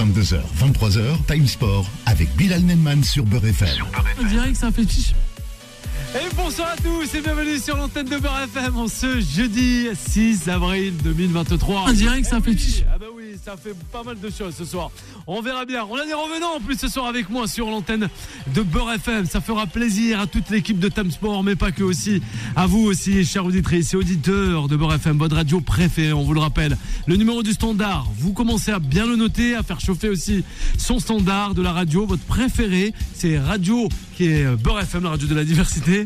22h, 23h, Time Sport avec Bilal Nenman sur Beurre FM. On dirait que ça fait chiche. Et bonsoir à tous et bienvenue sur l'antenne de Beurre FM en ce jeudi 6 avril 2023. On dirait que ça fait chiche. Ah bah ça fait pas mal de choses ce soir. On verra bien. On a des revenants en plus ce soir avec moi sur l'antenne de Beurre FM. Ça fera plaisir à toute l'équipe de Time Sport, mais pas que aussi. À vous aussi, chers auditrices et auditeurs de Beurre FM, votre radio préférée, on vous le rappelle. Le numéro du standard, vous commencez à bien le noter, à faire chauffer aussi son standard de la radio, votre préféré. C'est Radio qui est Beurre FM, la radio de la diversité.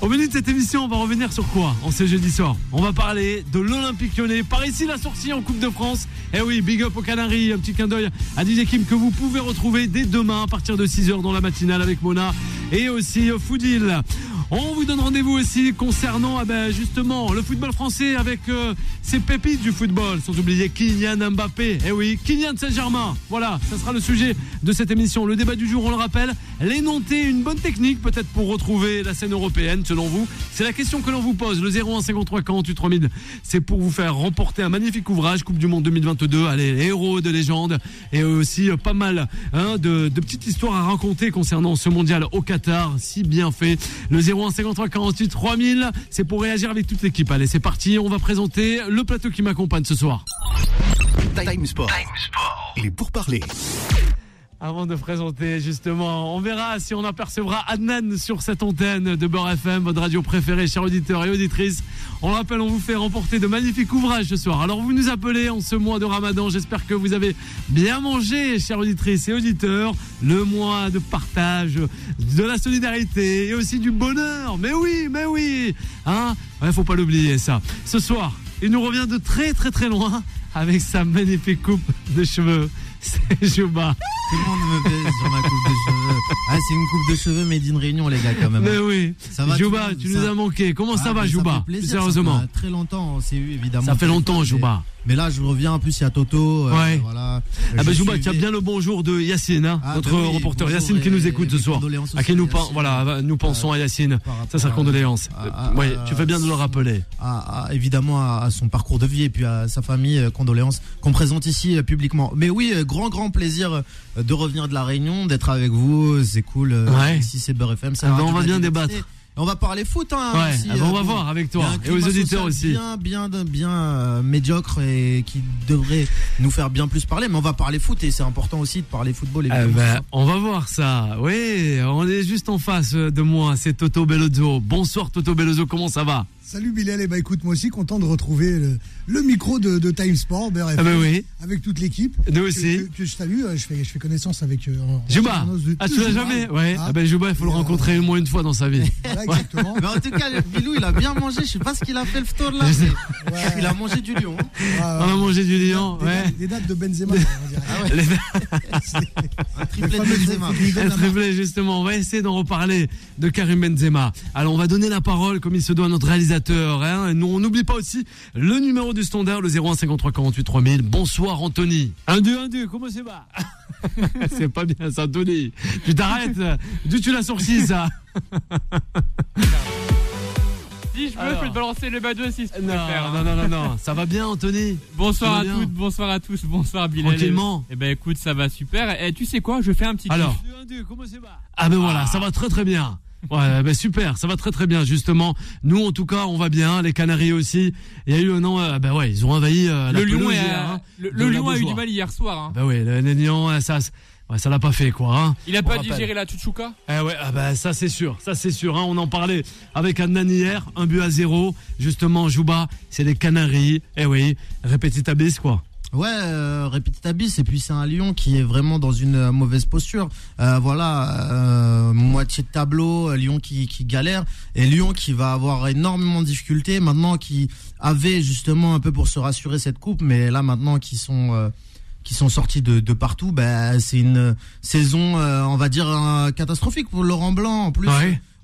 Au menu de cette émission, on va revenir sur quoi en ce jeudi soir? On va parler de l'Olympique lyonnais. Par ici, la sortie en Coupe de France. Eh oui, big up aux Canaries. Un petit clin d'œil à Didier Kim que vous pouvez retrouver dès demain à partir de 6h dans la matinale avec Mona et aussi Foudil. On vous donne rendez-vous aussi concernant ah ben, justement le football français avec euh, ces pépites du football, sans oublier Kylian Mbappé. Eh oui, Kylian Saint-Germain. Voilà, ça sera le sujet de cette émission. Le débat du jour, on le rappelle, l'énonté, une bonne technique peut-être pour retrouver la scène européenne selon vous. C'est la question que l'on vous pose. Le 01 53 48 3000, c'est pour vous faire remporter un magnifique ouvrage Coupe du Monde 2022. Allez, héros de légende et aussi euh, pas mal hein, de, de petites histoires à raconter concernant ce mondial au Qatar, si bien fait. Le 01 53 48 3000, c'est pour réagir avec toute l'équipe. Allez, c'est parti. On va présenter le plateau qui m'accompagne ce soir. Time Sport. Il est pour parler. Avant de présenter justement, on verra si on apercevra Adnan sur cette antenne de Beurre FM, votre radio préférée, chers auditeurs et auditrices. On le rappelle, on vous fait remporter de magnifiques ouvrages ce soir. Alors vous nous appelez en ce mois de Ramadan. J'espère que vous avez bien mangé, chers auditrices et auditeurs. Le mois de partage, de la solidarité et aussi du bonheur. Mais oui, mais oui. Hein ouais, faut pas l'oublier ça. Ce soir, il nous revient de très très très loin avec sa magnifique coupe de cheveux. C'est Jouba. Tout le monde me fait sur ma coupe de cheveux. Ah, c'est une coupe de cheveux made in Réunion, les gars, quand même. Mais oui. Ça va, le tu nous ça- as manqué. Comment ça Ah, va, fait plaisir, Sérieusement. Ça fait très longtemps, on s'est eu, évidemment. Ça fait longtemps, Mais- Jouba. Mais là, je reviens. En plus, il y a Toto. euh, Ouais. Voilà. Ah Je Jouba, tu as bien le bonjour de Yacine, hein, Ah, notre bah oui, reporter Yacine qui nous écoute ce soir. condoléances À qui aussi nous, Yacine. voilà, nous pensons à Yacine. par Ça, c'est condoléances. à- Oui, tu fais bien de le rappeler. évidemment à, son parcours de vie et puis à sa famille, euh, condoléances qu'on présente ici euh, publiquement. Mais oui, euh, grand grand plaisir euh, de revenir de la Réunion, d'être avec vous, c'est cool. euh, Ouais. Ici c'est Beurre FM. c'est Ah ben, on va bien débattre. On va parler foot, hein. Ouais, ah ben, on euh, va bon. voir avec toi et aux auditeurs aussi. Bien, bien, bien euh, médiocre et qui devrait nous faire bien plus parler. Mais on va parler foot et c'est important aussi de parler football. Ah ben, on va voir ça. Oui, on est juste en face de moi, c'est Toto Bellozzo. Bonsoir Toto Bellozzo, comment ça va? Salut Bilal, et bah écoute, moi aussi content de retrouver le, le micro de, de Time Sport, BRFM, Ah ben oui, avec toute l'équipe. nous Que, aussi. que- que je salue, euh, je fais, je fais connaissance avec euh, de- ah tu l'as jamais Ouais, Ah, ah ben Jouba, il faut le euh, rencontrer au moins une fois dans sa vie. Voilà, exactement. Mais en tout cas, Bilou, il a bien mangé. Je sais pas ce qu'il a fait le phtor là. Ouais. Il a mangé du lion. Ah, On a mangé du lion, des, ouais. dates, des dates de Benzema, on dirait. Ah ouais. Les- Un Le triplé de Benzema. Un triplé, justement. On va essayer d'en reparler de Karim Benzema. Alors, on va donner la parole, comme il se doit, à notre réalisateur. Hein. Nous, on n'oublie pas aussi le numéro du standard, le 01 53 48 3000. Bonsoir, Anthony. 1, 2, 1, 2, comment c'est va? C'est pas bien, ça, Anthony. Tu t'arrêtes D'où tu l'as sorti, ça? Si je Alors. je peux te balancer le badge si tu non, préfères. non, non, non, non. Ça va bien, Anthony? Bonsoir Ça à bien toutes, bonsoir à tous, bonsoir Bilal. Tranquillement. Eh ben écoute, ça va super. Et tu sais quoi, je fais un petit Alors. kiff. 2, 1, 2, comment c'est va? Ah ben voilà, ça va très très bien. Ouais, ben super, ça va très très bien justement. Nous en tout cas, on va bien. Les Canaries aussi. Il y a eu un an, euh, ben ouais, ils ont envahi euh, la Le hier, hein, le, le la lion a eu du mal hier soir. hein. Ben oui, le, le lion, euh, ça, ouais, ça l'a pas fait quoi. Hein. Il a On pas rappelle. digéré la chouchouka Eh ouais, ah ben ça c'est sûr, ça c'est sûr. Hein. On en parlait avec Adnan hier, un but à zéro. Justement, Jouba, c'est les Canaries. Eh oui, répétitabis quoi. Ouais, euh, répétitabis et puis c'est un lion qui est vraiment dans une euh, mauvaise posture. Euh, voilà, euh, moitié de tableau, euh, lion qui, qui galère et lion qui va avoir énormément de difficultés maintenant qui avait justement un peu pour se rassurer cette coupe, mais là maintenant qui sont euh, qui sont sortis de, de partout, ben c'est une saison, euh, on va dire catastrophique pour Laurent Blanc en plus.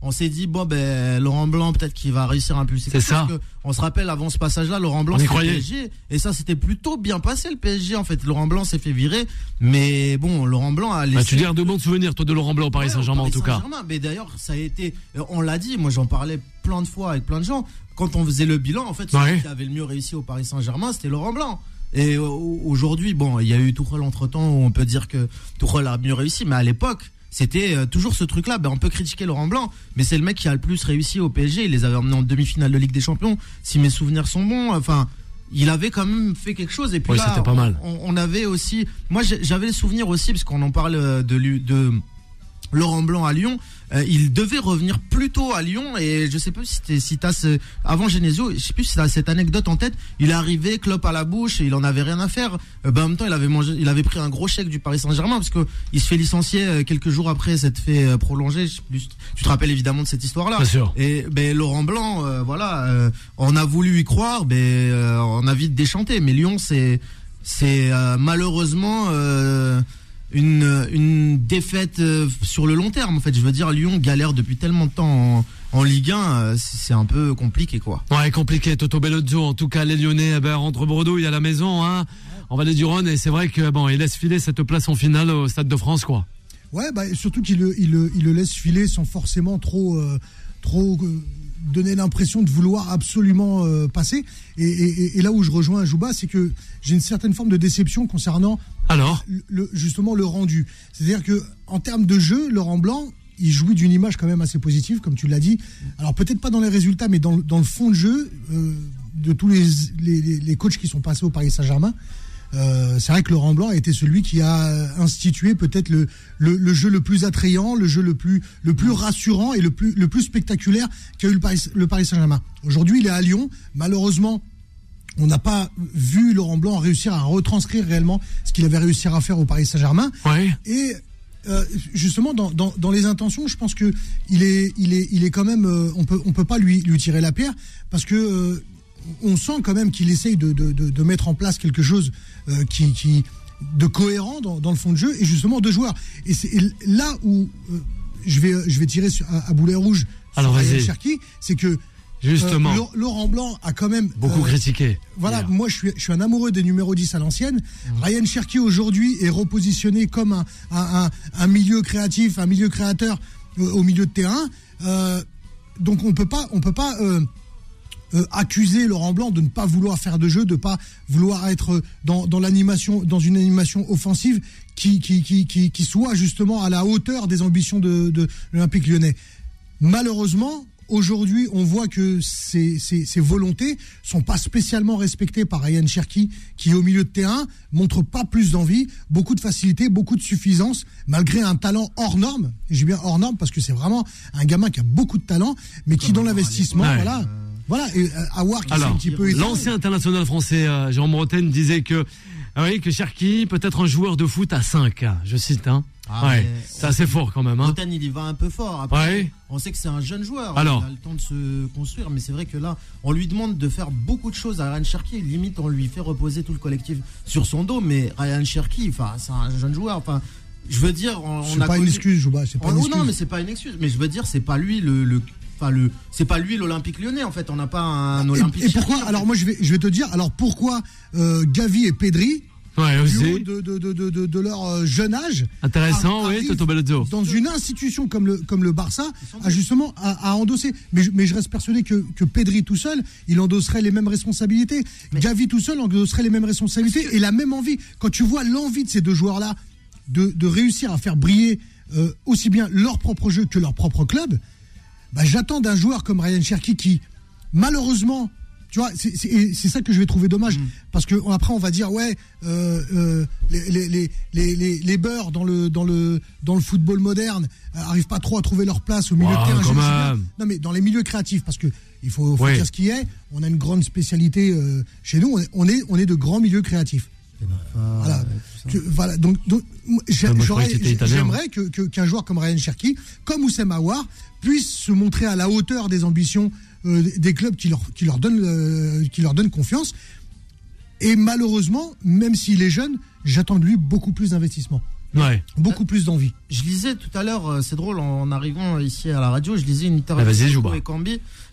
On s'est dit bon ben Laurent Blanc peut-être qu'il va réussir à impulser. C'est ça. parce que On se rappelle avant ce passage-là, Laurent Blanc c'était. PSG et ça c'était plutôt bien passé le PSG en fait. Laurent Blanc s'est fait virer, mais bon Laurent Blanc a laissé. Bah, tu gardes de bons souvenirs toi de Laurent Blanc au Paris Ouais, Saint-Germain en tout cas. Saint-Germain. Mais d'ailleurs, ça a été, euh, on l'a dit, moi j'en parlais plein de fois avec plein de gens. Quand on faisait le bilan, en fait, celui Ouais. qui avait le mieux réussi au Paris Saint-Germain, c'était Laurent Blanc. Et aujourd'hui, bon, il y a eu Tourelle entre temps où on peut dire que Tourelle a mieux réussi, mais à l'époque, c'était euh, toujours ce truc-là. Ben, on peut critiquer Laurent Blanc, mais c'est le mec qui a le plus réussi au PSG. Il les avait emmenés en demi-finale de Ligue des Champions, si mes souvenirs sont bons. Enfin, il avait quand même fait quelque chose. Et puis Oui, là, c'était pas on, mal. On, on avait aussi, moi j'avais le souvenir aussi parce qu'on en parle euh, de Laurent Blanc à Lyon. Euh, il devait revenir plus tôt à Lyon et je sais pas si t'as ce, avant Genesio, je sais plus si t'as cette anecdote en tête. Il est arrivé, clope à la bouche et il en avait rien à faire. Euh, ben, en même temps, il avait mangé, il avait pris un gros chèque du Paris Saint-Germain parce que il se fait licencier euh, quelques jours après s'être fait prolonger. Plus, tu te rappelles évidemment de cette histoire-là. Bien sûr. Et ben Laurent Blanc, euh, voilà, on a voulu y croire, ben on a vite déchanté. Mais Lyon, c'est c'est malheureusement euh, une une défaite euh, sur le long terme. En fait, je veux dire, Lyon galère depuis tellement de temps en, en Ligue 1, euh, c'est un peu compliqué quoi. Ouais, compliqué. Toto Bellozzo, en tout cas, les Lyonnais, eh ben, rentrent bredouille à la maison, hein, en Vallée du Rhône, et c'est vrai que bon, il laisse filer cette place en finale au Stade de France, quoi. Ouais, bah, surtout qu'il le, il le, il le laisse filer sans forcément trop, euh, trop euh, donner l'impression de vouloir absolument euh, passer. Et, et- et là où je rejoins Jouba, c'est que j'ai une certaine forme de déception concernant Alors, le- justement le rendu. C'est-à-dire que en termes de jeu, Laurent Blanc, il jouit d'une image quand même assez positive, comme tu l'as dit. Alors peut-être pas dans les résultats, mais dans, le- dans le fond de jeu euh, de tous les, les, les- les coachs qui sont passés au Paris Saint-Germain. Euh, c'est vrai que Laurent Blanc a été celui qui a institué peut-être le, le, le jeu le plus attrayant, le jeu le plus, le plus rassurant et le plus, le plus spectaculaire qu'a eu le Paris, le Paris Saint-Germain. Aujourd'hui, il est à Lyon. Malheureusement, on n'a pas vu Laurent Blanc réussir à retranscrire réellement ce qu'il avait réussi à faire au Paris Saint-Germain. ouais. Et euh, justement, dans, dans, dans les intentions, je pense que il est, il est, il est quand même. euh, on peut, on peut pas lui, lui tirer la pierre parce que euh, on sent quand même qu'il essaye de, de, de, de mettre en place quelque chose euh, qui, qui de cohérent dans, dans le fond de jeu et justement de joueurs. Et c'est là où euh, je vais, je vais tirer sur, à, à boulet rouge sur Alors, Ryan vas-y. Cherki, c'est que Justement, euh, Laurent- Blanc a quand même beaucoup euh, critiqué. voilà, hier. moi je suis, je suis un amoureux des numéros 10 à l'ancienne. Ryan Cherky aujourd'hui est repositionné comme un, un, un- un milieu créatif, un milieu créateur au milieu de terrain. Euh, donc on peut pas, on peut pas euh, euh, accuser Laurent Blanc de ne pas vouloir faire de jeu, de pas vouloir être dans, dans l'animation, dans une animation offensive qui, qui, qui, qui, qui soit justement à la hauteur des ambitions de, de l'Olympique lyonnais. Malheureusement, aujourd'hui, on voit que ces, ces, ces volontés sont pas spécialement respectées par Ryan Cherky, qui au milieu de terrain montre pas plus d'envie, beaucoup de facilité, beaucoup de suffisance, malgré un talent hors norme. Et J'ai bien hors norme parce que c'est vraiment un gamin qui a beaucoup de talent, mais qui dans l'investissement, voilà, voilà. Et euh, Awar qui Alors, un petit peu l'ancien international français euh, Jérôme Roten disait que ah oui, que Cherki peut être un joueur de foot à 5, je cite. Hein. Ah, ouais, c'est assez fort quand même. Hein. Roten, il y va un peu fort. Après, Ouais. on sait que c'est un jeune joueur. Alors. Il a le temps de se construire, mais c'est vrai que là, on lui demande de faire beaucoup de choses à Ryan Cherky. Limite, on lui fait reposer tout le collectif sur son dos. Mais Ryan Cherky, enfin, c'est un jeune joueur. Enfin, je veux dire, on, on C'est a pas une excuse, Jouba, c'est pas Oh, une excuse. non, mais c'est pas une excuse. Mais je veux dire, c'est pas lui le, le, enfin le, c'est pas lui l'Olympique Lyonnais. En fait, on n'a pas un Olympique. et, pourquoi. Alors moi je vais, je vais te dire. Alors pourquoi euh, Gavi et Pedri, Ouais, du haut aussi. de, de, de, de, de- de leur euh, jeune âge, Intéressant, ar- oui, arrivent Toto Bellozzo. dans une institution comme le, comme le Barça, a justement à, à endosser. Mais je, mais je reste persuadé que, que Pedri tout seul, il endosserait les mêmes responsabilités. Gavi tout seul endosserait les mêmes responsabilités et la même envie. Quand tu vois l'envie de ces deux joueurs-là de, de réussir à faire briller euh, aussi bien leur propre jeu que leur propre club, bah, j'attends d'un joueur comme Ryan Cherky qui, malheureusement, tu vois, c'est- ça que je vais trouver dommage. Parce que après, on va dire, ouais, euh, euh, les, les, les, les, les, les beurs dans le, dans, le, dans le football moderne euh, arrivent pas trop à trouver leur place au milieu de terrain. Non, mais dans les milieux créatifs, parce que il faut, faut Oui. dire ce qui est. On a une grande spécialité euh, chez nous. On est, on est, on est de grands milieux créatifs. Voilà. Voilà. Donc, j'aimerais que- que- qu'un joueur comme Ryan Cherky, comme Oussem Aouar, puisse se montrer à la hauteur des ambitions euh, des clubs qui leur, qui leur donnent, euh, qui leur donnent confiance. Et malheureusement, même s'il est jeune, j'attends de lui beaucoup plus d'investissement, Ouais. beaucoup plus d'envie. Je lisais tout à l'heure, euh, c'est drôle, en arrivant ici à la radio, je lisais une interview de Jouba.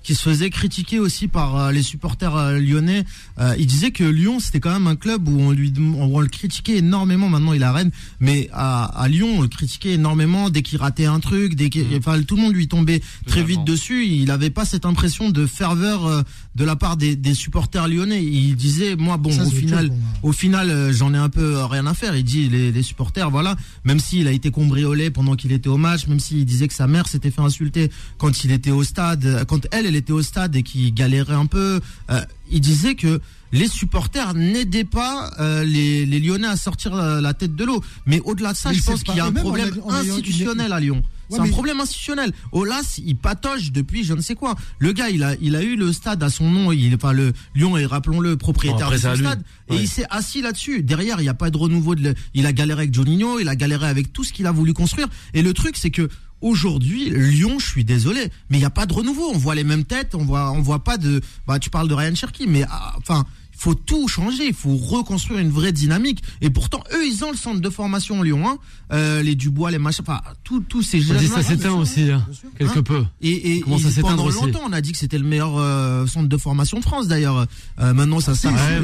Qui se faisait critiquer aussi par euh, les supporters euh, lyonnais. Euh, il disait que Lyon c'était quand même un club où on lui on, le critiquait énormément. Maintenant il a Rennes, mais à, à, Lyon on le critiquait énormément dès qu'il ratait un truc, dès qu'il, mmh. enfin tout le monde lui tombait très vite dessus. Il n'avait pas cette impression de ferveur de la part des, des, supporters lyonnais. Il disait moi bon au final au final j'en ai un peu rien à faire. Il dit les, les supporters voilà même s'il a été combriolé pendant qu'il était au match, même s'il disait que sa mère s'était fait insulter quand il était au stade, quand elle elle était au stade et qui galérait un peu. Euh, il disait que les supporters n'aidaient pas euh, les, les, Lyonnais à sortir la, tête de l'eau. Mais au-delà de ça, je pense qu'il y a un problème institutionnel à Lyon. C'est un problème institutionnel. Olas, il patoche depuis je ne sais quoi. Le gars, il a, il a eu le stade à son nom. Il, enfin, le Lyon est, rappelons-le, propriétaire de ce stade. Et il s'est assis là-dessus. Derrière, il n'y a pas de renouveau. De il a galéré avec Joninho. Il a galéré avec tout ce qu'il a voulu construire. Et le truc, c'est que Aujourd'hui, Lyon, je suis désolé, mais il n'y a pas de renouveau. On voit les mêmes têtes, on voit, voit pas de. Bah, tu parles de Ryan Cherky, mais ah, enfin, faut tout changer, il faut reconstruire une vraie dynamique. Et pourtant, eux, ils ont le centre de formation Lyon 1, euh, les Dubois, les machins, enfin, tous ces jeunes. Ça s'éteint aussi, hein, quelque hein peu. Et, et, ça pendant longtemps, on a dit que c'était le meilleur euh, centre de formation de France, d'ailleurs. Euh, maintenant, ça s'arrête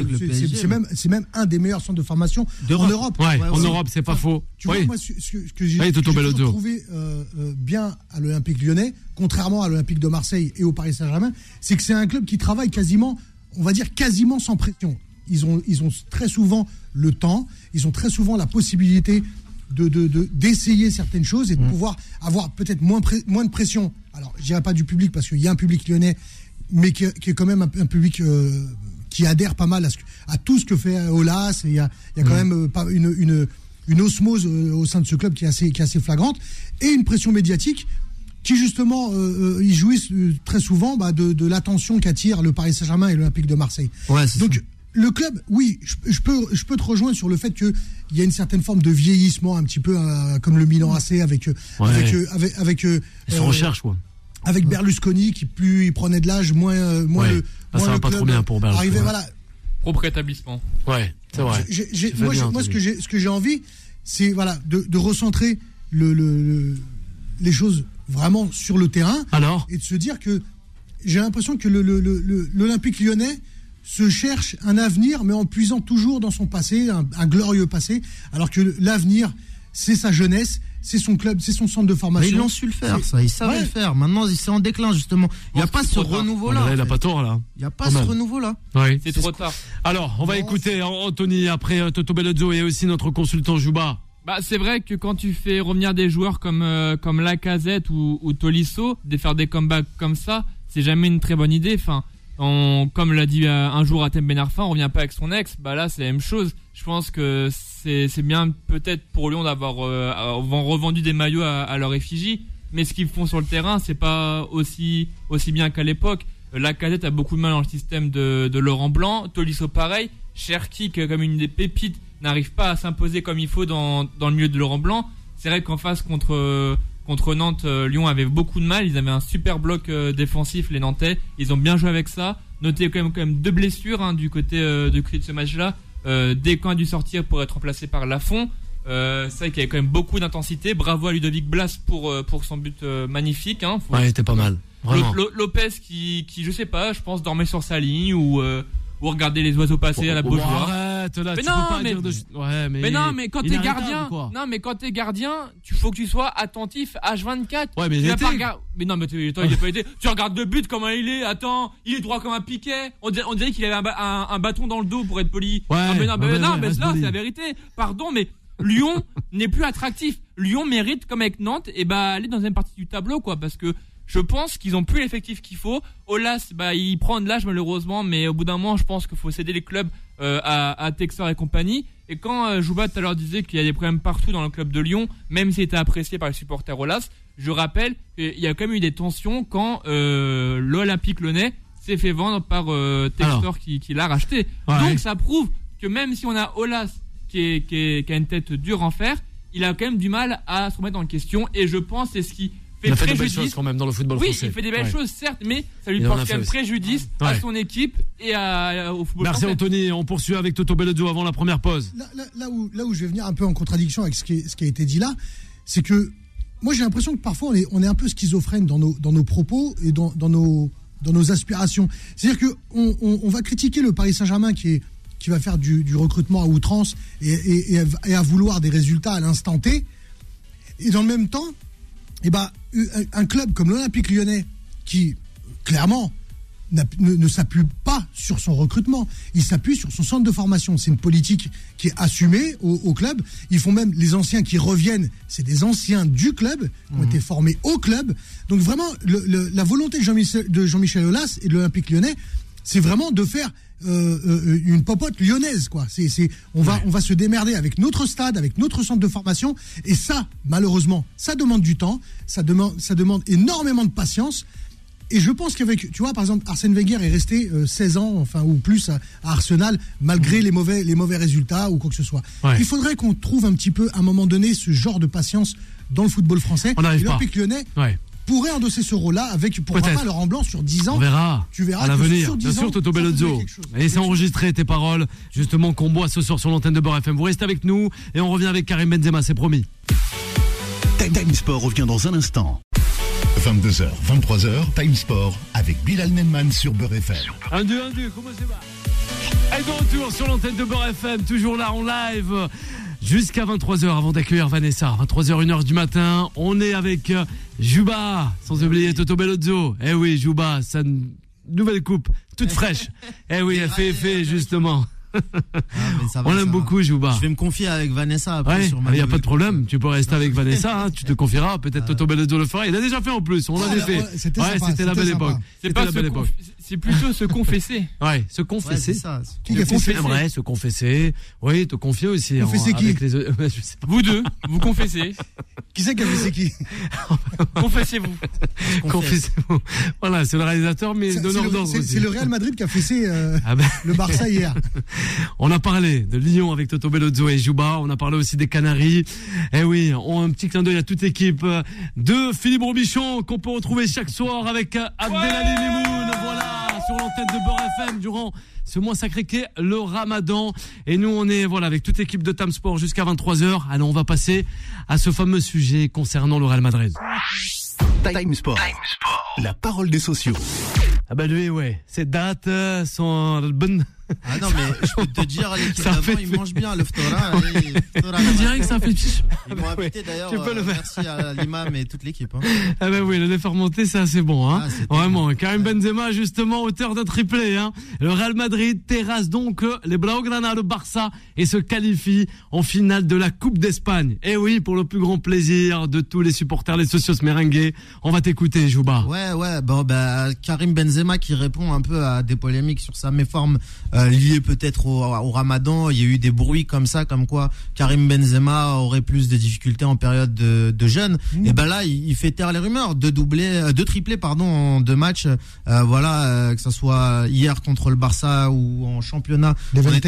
C'est même, c'est même un des meilleurs centres de formation en Europe. Ouais, en Europe, c'est pas faux. Tu vois, moi, ce, que j'ai trouvé bien à l'Olympique lyonnais, contrairement à l'Olympique de Marseille et au Paris Saint-Germain, c'est que c'est un club qui travaille quasiment, on va dire quasiment sans pression. Ils ont, ils ont très souvent le temps, ils ont très souvent la possibilité de, d'essayer de, certaines choses et de mmh. pouvoir avoir peut-être moins, moins de pression. Alors, je dirais pas du public parce qu'il y a un public lyonnais, mais qui, est quand même un, public euh, qui adhère pas mal à, ce, à, tout ce que fait Olas. Et il y a, y a quand mmh. même euh, pas une, une, une osmose euh, au sein de ce club qui est assez, qui est assez flagrante et une pression médiatique qui justement euh, euh ils jouissent euh, très souvent bah, de, de l'attention qu'attire le Paris Saint-Germain et l'Olympique de Marseille. Donc le club, oui, je, peux, je peux te rejoindre sur le fait qu'il y a une certaine forme de vieillissement, un petit peu comme le Milan AC avec avec avec, avec recherche quoi. Avec Berlusconi qui plus il prenait de l'âge, moins moins le. Ah, ça va pas trop bien pour Berlusconi. voilà. Propre établissement. Ouais, c'est vrai. moi, moi ce que j'ai ce que j'ai envie, c'est voilà de, de recentrer le, les choses vraiment sur le terrain. Alors Et de se dire que j'ai l'impression que l'Olympique lyonnais se cherche un avenir, mais en puisant toujours dans son passé, un, glorieux passé, alors que l'avenir, c'est sa jeunesse, c'est son club, c'est son centre de formation. Mais ils l'ont su le faire, ça, ils savaient le faire. Maintenant, c'est en déclin, justement. Il n'y a pas ce renouveau-là. Il n'a pas tort, là. Il n'y a pas ce renouveau-là. Oui. C'est trop tard. Alors, on va écouter Anthony après euh, Toto Bellozzo et aussi notre consultant Jouba. Bah, c'est vrai que quand tu fais revenir des joueurs comme euh, comme Lacazette ou, ou Tolisso, de faire des comebacks comme ça, c'est jamais une très bonne idée. Enfin, comme l'a dit euh, un jour Atem Ben Arfa, on revient pas avec son ex. Bah là, c'est la même chose. Je pense que c'est bien peut-être pour Lyon d'avoir euh, revendu des maillots à, leur effigie, mais ce qu'ils font sur le terrain, c'est pas aussi aussi bien qu'à l'époque. Lacazette a beaucoup de mal dans le système de, de Laurent Blanc, Tolisso pareil, Cherki comme une des pépites n'arrive pas à s'imposer comme il faut dans, dans le milieu de Laurent Blanc. C'est vrai qu'en face contre contre Nantes, euh, Lyon avait beaucoup de mal. Ils avaient un super bloc euh, défensif, les Nantais. Ils ont bien joué avec ça. Notez quand même, quand même deux blessures hein, du côté euh, de, de ce match-là. Euh, dès a dû sortir pour être remplacé par Lafont. Euh, c'est vrai qu'il y avait quand même beaucoup d'intensité. Bravo à Ludovic Blas pour pour son but magnifique. Hein. ouais, c'était pas mal. Lopez qui qui je sais pas, je pense dormait sur sa ligne ou ou regarder les oiseaux passer à la Beaujoire. Arrête là, mais tu non, peux pas mais, dire de... ouais, mais, mais non, mais quand t'es gardien, non, mais quand t'es gardien, tu faut que tu sois attentif H24. Ouais, mais pas regard... Mais non, mais attends, il a pas été. Tu regardes le but comment il est. Attends, il est droit comme un piquet. On dirait, on dirait qu'il avait un, un, bâton dans le dos pour être poli. Ouais, non, mais non, mais, non, mais là, c'est la vérité. Pardon, mais Lyon n'est plus attractif. Lyon mérite, comme avec Nantes, et eh bah aller dans une partie du tableau, quoi, parce que je pense qu'ils ont plus l'effectif qu'il faut. Olas, bah, il prend de l'âge malheureusement, mais au bout d'un moment, je pense qu'il faut céder les clubs euh, à, à Texor et compagnie. Et quand euh, Jouba tout à l'heure disait qu'il y a des problèmes partout dans le club de Lyon, même s'il était apprécié par les supporters Olas, je rappelle qu'il y a quand même eu des tensions quand euh, l'Olympique Lyonnais s'est fait vendre par euh, Textor qui, qui l'a racheté. Donc ça prouve que même si on a Olas qui, qui, qui a une tête dure en fer, il a quand même du mal à se remettre en question. Et je pense c'est ce qui il fait des belles choses quand même dans le football oui, français. il fait des belles choses, certes, mais ça lui porte quand même préjudice à son équipe et à, au football Merci Anthony. On poursuit avec Toto Bellodo avant la première pause. Là, où, là où je vais venir un peu en contradiction avec ce qui, ce qui a été dit là, c'est que moi j'ai l'impression que parfois on est, on est un peu schizophrène dans nos, dans nos propos et dans, dans nos dans nos aspirations. C'est-à-dire que on, on- on va critiquer le Paris Saint-Germain qui est qui va faire du, du recrutement à outrance et, et- et à- et à vouloir des résultats à l'instant T. Et dans le même temps, eh ben, un club comme l'Olympique lyonnais, qui clairement ne, ne s'appuie pas sur son recrutement, il s'appuie sur son centre de formation. C'est une politique qui est assumée au, au club. Ils font même les anciens qui reviennent, c'est des anciens du club, qui ont été formés au club. Donc vraiment, le- le- la volonté de Jean-Michel de Jean-Michel Aulas et de l'Olympique lyonnais, c'est vraiment de faire euh, euh, une popote lyonnaise, quoi. C'est, c'est, on va, on va se démerder avec notre stade, avec notre centre de formation, et ça, malheureusement, ça demande du temps, ça demande, ça demande énormément de patience. Et je pense qu'avec, tu vois, par exemple, Arsène Wenger est resté euh, 16 ans, enfin, ou plus à, à Arsenal, malgré les mauvais, les mauvais résultats ou quoi que ce soit. Ouais. Il faudrait qu'on trouve un petit peu, à un moment donné, ce genre de patience dans le football français. On n'arrive pas. L'Olympique lyonnais Ouais. Pourrait endosser ce rôle-là avec, Peut-être. pas, Laurent Blanc sur 10 ans. On verra. Tu verras à l'avenir. sur 10 Bien sûr, Toto Bellozzo. Et c'est enregistré tes paroles, justement, qu'on boit ce soir sur l'antenne de Beurre FM. Vous restez avec nous et on revient avec Karim Benzema, c'est promis. Time Sport revient dans un instant. 22h, 23h, Time Sport avec Bilal Nenman sur Beurre FM. Un, deux, un, deux, comment ça va? Et de retour sur l'antenne de Beurre FM, toujours là en live. Jusqu'à 23h avant d'accueillir Vanessa. 23h, 1h du matin. On est avec euh, Juba, sans oublier Toto Bellozzo. Eh oui, Juba, sa nouvelle coupe, toute fraîche. Eh oui, elle fait effet, justement. Ah, mais ça va, On l'aime beaucoup, Juba. Je vais me confier avec Vanessa après Ouais, sur ma il n'y a pas de problème. Tu peux rester avec Vanessa, hein, tu te confieras. Peut-être Toto Bellozzo le fera. Il a déjà fait en plus. On l'avait ouais, fait. ouais, c'était Ouais, la belle sympa. époque. C'est C'était pas la belle époque. C'est plutôt se confesser. Ouais, se Ouais, confesser. c'est ça. Qui a fait confesser. C'est vrai, se confesser. Oui, te confier aussi. Confesser hein, qui avec les... autres- Je sais pas. Vous deux, vous confessez. Qui c'est qui a fait c'est qui Confessez-vous. Confessez-vous. Voilà, c'est le réalisateur, mais donneur le, d'ordre c'est- aussi. c'est le Real Madrid qui a fessé euh, Ah ben, le Barça hier. on a parlé de Lyon avec Toto Bellozzo et Juba. On a parlé aussi des Canaries. Eh oui, on un petit clin d'œil à toute l'équipe euh, de Philippe Robichon qu'on peut retrouver chaque soir avec euh, Abdelali Mimoun. Voilà, sur l'antenne de Beurre FM durant ce mois sacré qu'est le Ramadan. Et nous, on est voilà avec toute l'équipe de Tam Sport jusqu'à 23h. Alors, on va passer à ce fameux sujet concernant le Real Madrid. Time Sport. La parole des sociaux. Ah bah lui, ouais, ces dates euh, sont bonnes. Ah non, mais je peux te dire, l'équipe Ça d'avant, fait- ils mangent bien le ftora. que c'est un fétiche. Ils m'ont invité d'ailleurs. tu peux le euh, faire. Merci à l'imam et toute l'équipe. hein. Ah ben oui, le lait fermenté, c'est assez bon, hein. Ah, Vraiment. Karim Benzema, justement, auteur d'un triplé, hein. Le Real Madrid terrasse donc euh, les Blaugrana, le Barça, et se qualifie en finale de la Coupe d'Espagne. Et oui, pour le plus grand plaisir de tous les supporters, les socios merengues. On va t'écouter, Jouba. Ouais, ouais, bon, bah, Karim Benzema qui répond un peu à des polémiques sur sa méforme euh, liée peut-être au, au ramadan. Il y a eu des bruits comme ça, comme quoi Karim Benzema aurait plus de difficultés en période de, de jeûne. Et ben là, il, il fait taire les rumeurs. Deux doublés, euh, deux triplés, pardon, en deux matchs. Euh, voilà, euh, que ce soit hier contre le Barça ou en championnat.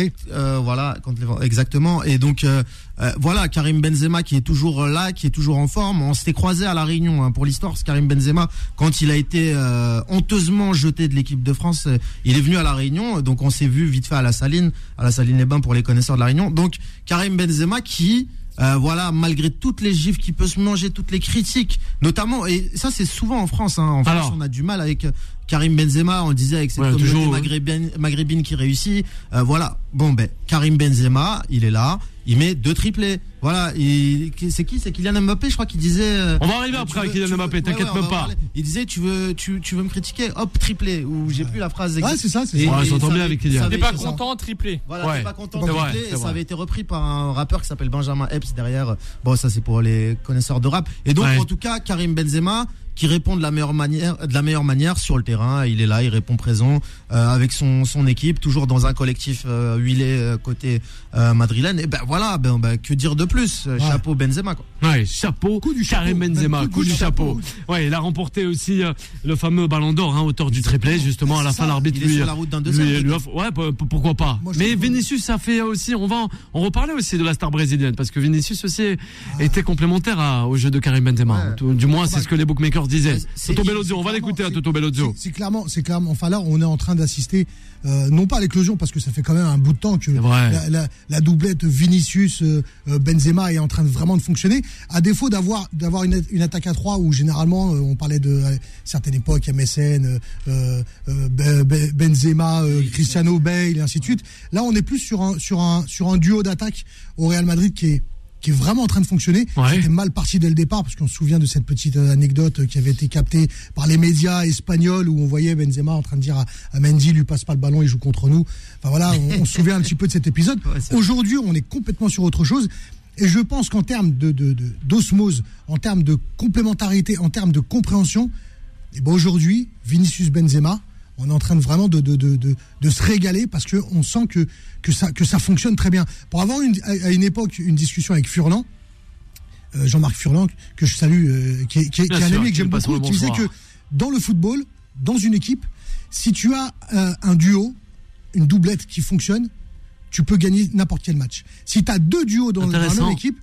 Est- euh, voilà, contre les- exactement. Et donc euh, euh, voilà, Karim Benzema qui est toujours là, qui est toujours en forme. On s'était croisé à la Réunion hein, pour l'histoire. Karim Benzema, quand il a été euh, honteusement jeté de l'équipe de France, euh, il est venu à la Réunion. Donc on s'est vu vite fait à la Saline, à la Saline les Bains pour les connaisseurs de la Réunion. Donc Karim Benzema qui euh, voilà, malgré toutes les gifles qui peut se manger, toutes les critiques, notamment, et ça c'est souvent en France. Hein, en France, Alors. on a du mal avec euh, Karim Benzema. On le disait avec cette Ouais, toujours, ouais. maghrébine, maghrébine qui réussit. Euh, voilà. Bon, ben Karim Benzema, il est là. Il met deux triplés. Voilà. il- C'est qui? C'est Kylian Mbappé, je crois qu'il disait. euh, On va arriver après veux- à Kylian Mbappé, ouais, t'inquiète ouais, on même pas. parler. Il disait, tu veux, tu, tu veux me critiquer? Hop, triplé. Ou j'ai plus la phrase. Ouais, exacte. c'est ça, c'est ça. Ouais, j'entends ça bien avait- avec Kylian. ça T'es pas content, triplé. Voilà, Ouais, t'es pas content c'est et ça avait été repris par un rappeur qui s'appelle Benjamin Epps derrière. Bon, ça c'est pour les connaisseurs de rap. Et donc Ouais. en tout cas, Karim Benzema qui répond de la meilleure manière, de la meilleure manière sur le terrain. Il est là, il répond présent euh, avec son son équipe, toujours dans un collectif euh, huilé euh, côté euh, madrilène. Et ben voilà, ben, ben, que dire de plus? Ouais. Chapeau Benzema quoi. Ouais, chapeau, Coup du Karim chapeau, Benzema, même coup, du chapeau. Ouais, il a remporté aussi euh, le fameux Ballon d'Or, hein, auteur du triplé, justement, à la fin l'arbitre Il est lui, sur la route d'un lui, deuxième. lui offre, ouais, pourquoi pas. Moi, Mais Vinicius, ça fait aussi, on va on reparlait aussi de la star brésilienne, parce que Vinicius aussi était complémentaire à- au jeu de Karim Benzema. Ouais. Du moins, c'est bah, ce que les bookmakers disait. Toto Bellozzo, on va l'écouter à c'est- Toto Bellozzo. C'est clairement, c'est clairement. Enfin là, on est en train d'assister, euh, non pas à l'éclosion, parce que ça fait quand même un bout de temps que la, la- la doublette Vinicius euh, euh, Benzema est en train de vraiment de fonctionner. À défaut d'avoir d'avoir une, une attaque à trois où généralement euh, on parlait de à certaines époques MSN, euh, euh, euh, Be- Be- Benzema, euh, Cristiano Bale et ainsi de suite. Là, on est plus sur un sur un sur un duo d'attaque au Real Madrid qui est qui est vraiment en train de fonctionner. Ouais. C'était mal parti dès le départ, parce qu'on se souvient de cette petite euh, anecdote euh, qui avait été captée par les médias espagnols où on voyait Benzema en train de dire à, à Mendy, lui passe pas le ballon, il joue contre nous. Enfin voilà, on, on se souvient un petit peu de cet épisode. Ouais. Aujourd'hui, on est complètement sur autre chose. Et je pense qu'en termes de, d'osmose, en termes de complémentarité, en termes de compréhension, et ben aujourd'hui, Vinicius Benzema, on est en train de vraiment de, de, de, de, de se régaler parce qu'on sent que, que, ça, que ça fonctionne très bien. Pour avoir une, à une époque une discussion avec Furlan, euh, Jean-Marc Furlan, que je salue, euh, qui est, qui est- Bien qui est un ami que j'aime beaucoup, qui disait que dans le football, dans une équipe, si tu as euh, un duo, une doublette qui fonctionne, tu peux gagner n'importe quel match. Si tu as deux duos dans, dans la même équipe,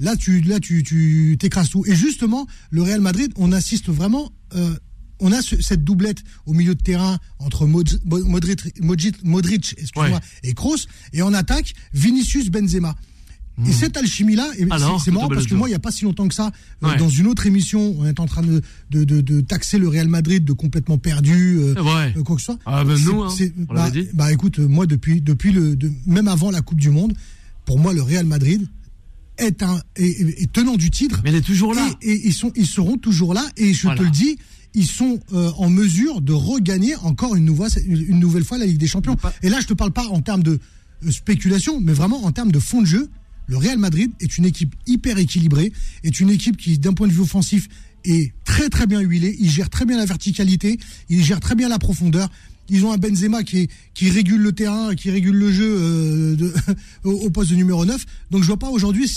là tu là tu tout. Et justement, le Real Madrid, on assiste vraiment euh, on a ce- cette doublette au milieu de terrain entre Mod- Mo- Modric, Modric, Modric, excuse-moi, Ouais. et Kroos, et en attaque Vinicius Benzema. Et cette alchimie-là, Hmm. Alors, c'est- marrant parce que moi, il n'y a pas si longtemps que ça, euh, dans une autre émission, on est en train de, de, de, de taxer le Real Madrid de complètement perdu, euh, euh, quoi que ce soit. Ah, C'est- nous, hein, on bah, dit. bah écoute, euh, moi depuis depuis le de- même avant la Coupe du Monde, pour moi le Real Madrid est un est, est- est tenant du titre Mais il est toujours là. et, et ils sont ils seront toujours là et je Voilà. te le dis, ils sont euh, en mesure de regagner encore une nouvelle une nouvelle fois la Ligue des Champions. Et là je te parle pas en termes de euh, spéculation, mais vraiment en termes de fond de jeu. Le Real Madrid est une équipe hyper équilibrée, est une équipe qui, d'un point de vue offensif, est très très bien huilée. Il gère très bien la verticalité, il gère très bien la profondeur. Ils ont un Benzema qui, est, qui régule le terrain, qui régule le jeu euh, de- au, poste de numéro 9. Donc je vois pas aujourd'hui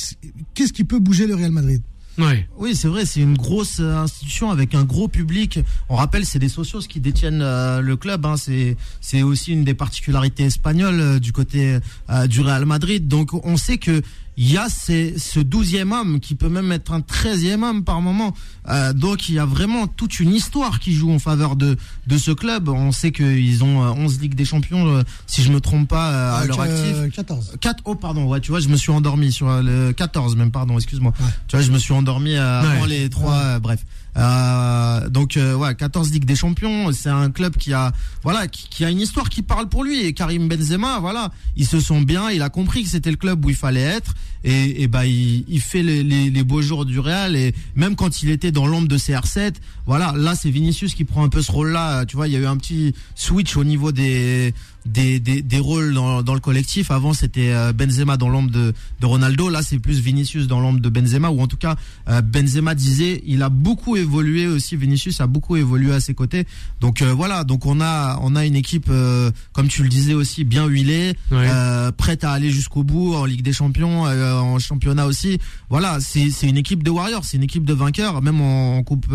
qu'est-ce qui peut bouger le Real Madrid? Ouais. Oui, c'est vrai, c'est une grosse euh, institution avec un gros public. On rappelle, c'est des socios qui détiennent euh, le club. Hein. C'est c'est aussi une des particularités espagnoles euh, du côté du Real Madrid. Donc, on sait que il y a ces, ce douzième homme qui peut même être un treizième homme par moment. Euh, donc, il y a vraiment toute une histoire qui joue en faveur de de ce club. On sait qu'ils ont euh, 11 ligues des champions, euh, si je me trompe pas, euh, à leur actif. Euh, 14. 4 oh pardon ouais tu vois je me suis endormi sur euh, le 14 même pardon excuse-moi Ouais. tu vois je me suis endormi euh, avant Ouais. les trois euh, bref euh, donc euh, ouais 14 Ligue des Champions c'est un club qui a voilà qui, a une histoire qui parle pour lui. Et Karim Benzema voilà ils se sont bien il a compris que c'était le club où il fallait être. Et, et bah il, il fait les, les, beaux jours du Real. Et même quand il était dans l'ombre de CR7 voilà là c'est Vinicius qui prend un peu ce rôle là tu vois il y a eu un petit switch au niveau des des, des, des rôles dans, dans le collectif. Avant, c'était euh, Benzema dans l'ombre de, de Ronaldo. Là, c'est plus Vinicius dans l'ombre de Benzema. Ou en tout cas, euh, Benzema disait, il a beaucoup évolué aussi. Vinicius a beaucoup évolué à ses côtés. Donc euh, voilà. Donc on a on a une équipe, euh, comme tu le disais aussi, bien huilée, euh, prête à aller jusqu'au bout en Ligue des Champions, en championnat aussi. Voilà, c'est c'est une équipe de warriors, c'est une équipe de vainqueurs, même en, en coupe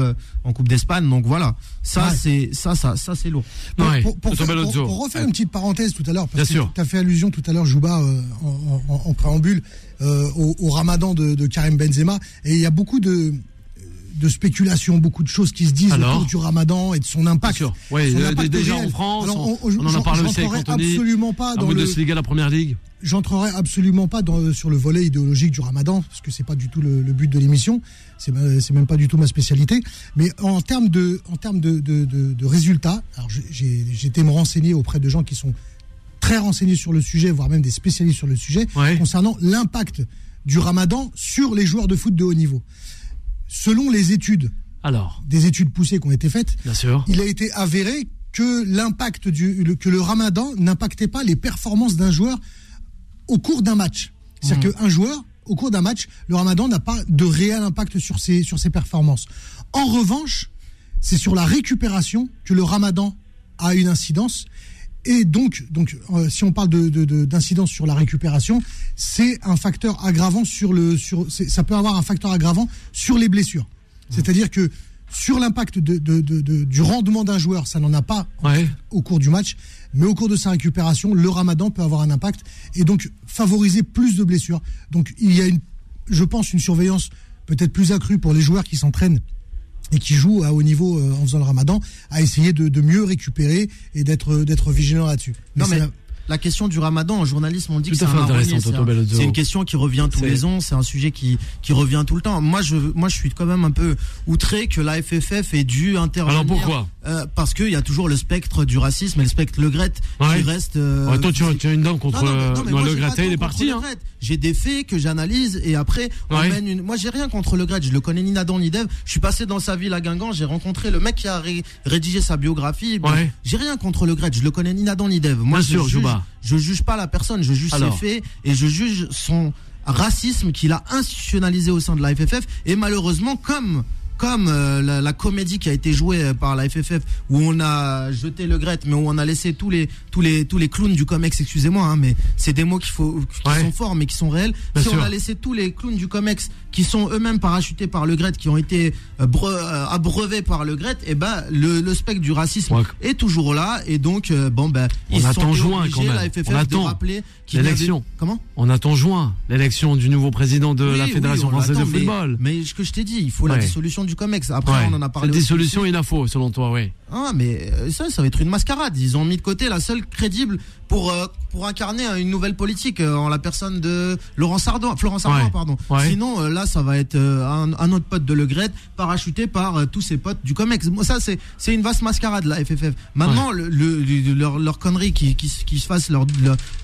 en coupe d'Espagne. Donc voilà, ça Ouais. c'est ça ça ça c'est lourd. Pour, Ouais. pour- refaire une petite parenthèse tout à l'heure, Bien parce que tu as fait allusion tout à l'heure, Jouba, euh, en, en- en préambule, euh, au, au ramadan de, de Karim Benzema. Et il y a beaucoup de, de spéculations, beaucoup de choses qui se disent Alors autour du ramadan et de son impact. Bien sûr. Ouais, Son euh, impact déjà réel. en France, Alors, on, on en a j'en- parlé aussi avec Anthony. absolument pas La dans le, Bundesliga, la première ligue. j'entrerai absolument pas dans, sur le volet idéologique du ramadan, parce que c'est pas du tout le, le but de l'émission, c'est même pas du tout ma spécialité. Mais en termes de, en termes de, de, de- de résultats, j'ai- été me renseigner auprès de gens qui sont très renseignés sur le sujet, voire même des spécialistes sur le sujet, Ouais. concernant l'impact du ramadan sur les joueurs de foot de haut niveau. Selon les études, Alors, des études poussées qui ont été faites, bien sûr. il a été avéré que l'impact du le- que le Ramadan n'impactait pas les performances d'un joueur au cours d'un match. C'est-à-dire qu'un joueur au cours d'un match, le Ramadan n'a pas de réel impact sur ses sur ses performances. En revanche, c'est sur la récupération que le Ramadan a une incidence. Et donc, donc euh, si on parle de, de- de- d'incidence sur la récupération, c'est un facteur aggravant sur le sur c'est- ça peut avoir un facteur aggravant sur les blessures. C'est-à-dire que sur l'impact du rendement d'un joueur, ça n'en a pas Ouais. au cours du match, mais au cours de sa récupération, le ramadan peut avoir un impact et donc favoriser plus de blessures. Donc il y a une, je pense, une surveillance peut-être plus accrue pour les joueurs qui s'entraînent et qui joue à haut niveau en faisant le ramadan, à essayer de, mieux récupérer et d'être d'être vigilant là-dessus. Non mais, la question du ramadan en journalisme, on dit que c'est un C'est une question qui revient tous les ans, c'est un sujet qui, qui revient tout le temps. Moi je, moi, je suis quand même un peu outré que la FFF ait dû intervenir. Alors pourquoi euh, Parce qu'il y a toujours le spectre du racisme et le spectre Le Gret qui reste. Euh, toi, tu, as une dame contre Le Gret, il est parti. Hein. J'ai des faits que j'analyse et après, on mène une. Moi, j'ai rien contre Le Gret, je le connais ni Nadan ni Dev. Je suis passé dans sa ville à Guingamp, j'ai rencontré le mec qui a rédigé sa biographie. J'ai rien contre Le Gret, je le connais ni Nadan ni Dev. Moi, Bien je, je juge pas la personne, je juge ses faits et je juge son racisme qu'il a institutionnalisé au sein de la FFF. Et malheureusement, comme comme euh, la, comédie qui a été jouée euh, par la FFF où on a jeté le Gret mais où on a laissé tous les tous les tous les clowns du comex excusez-moi hein, mais c'est des mots qu'il faut qui sont forts mais qui sont réels. Si on a laissé tous les clowns du comex qui sont eux-mêmes parachutés par le Gret, qui ont été euh, euh, abreuvés par le Gret, et eh ben le, le spectre du racisme est toujours là et donc euh, bon ben on ils attend juin quand même. on attend l'élection. Comment? On attend juin l'élection du nouveau président de la Fédération française de football. Mais, ce que je t'ai dit, il faut la dissolution du Comex. Après on en a parlé. La dissolution il a faux selon toi, oui. Ah mais ça ça va être une mascarade. Ils ont mis de côté la seule crédible pour pour incarner une nouvelle politique en la personne de Laurent Sardon, Florent Sardon pardon. Sinon là ça va être euh, un, autre pote de Le Gret parachuté par euh, tous ses potes du Comex. Ça, c'est, c'est une vaste mascarade, la FFF. Maintenant, le, leur, leur connerie qui, qui, se fassent leur,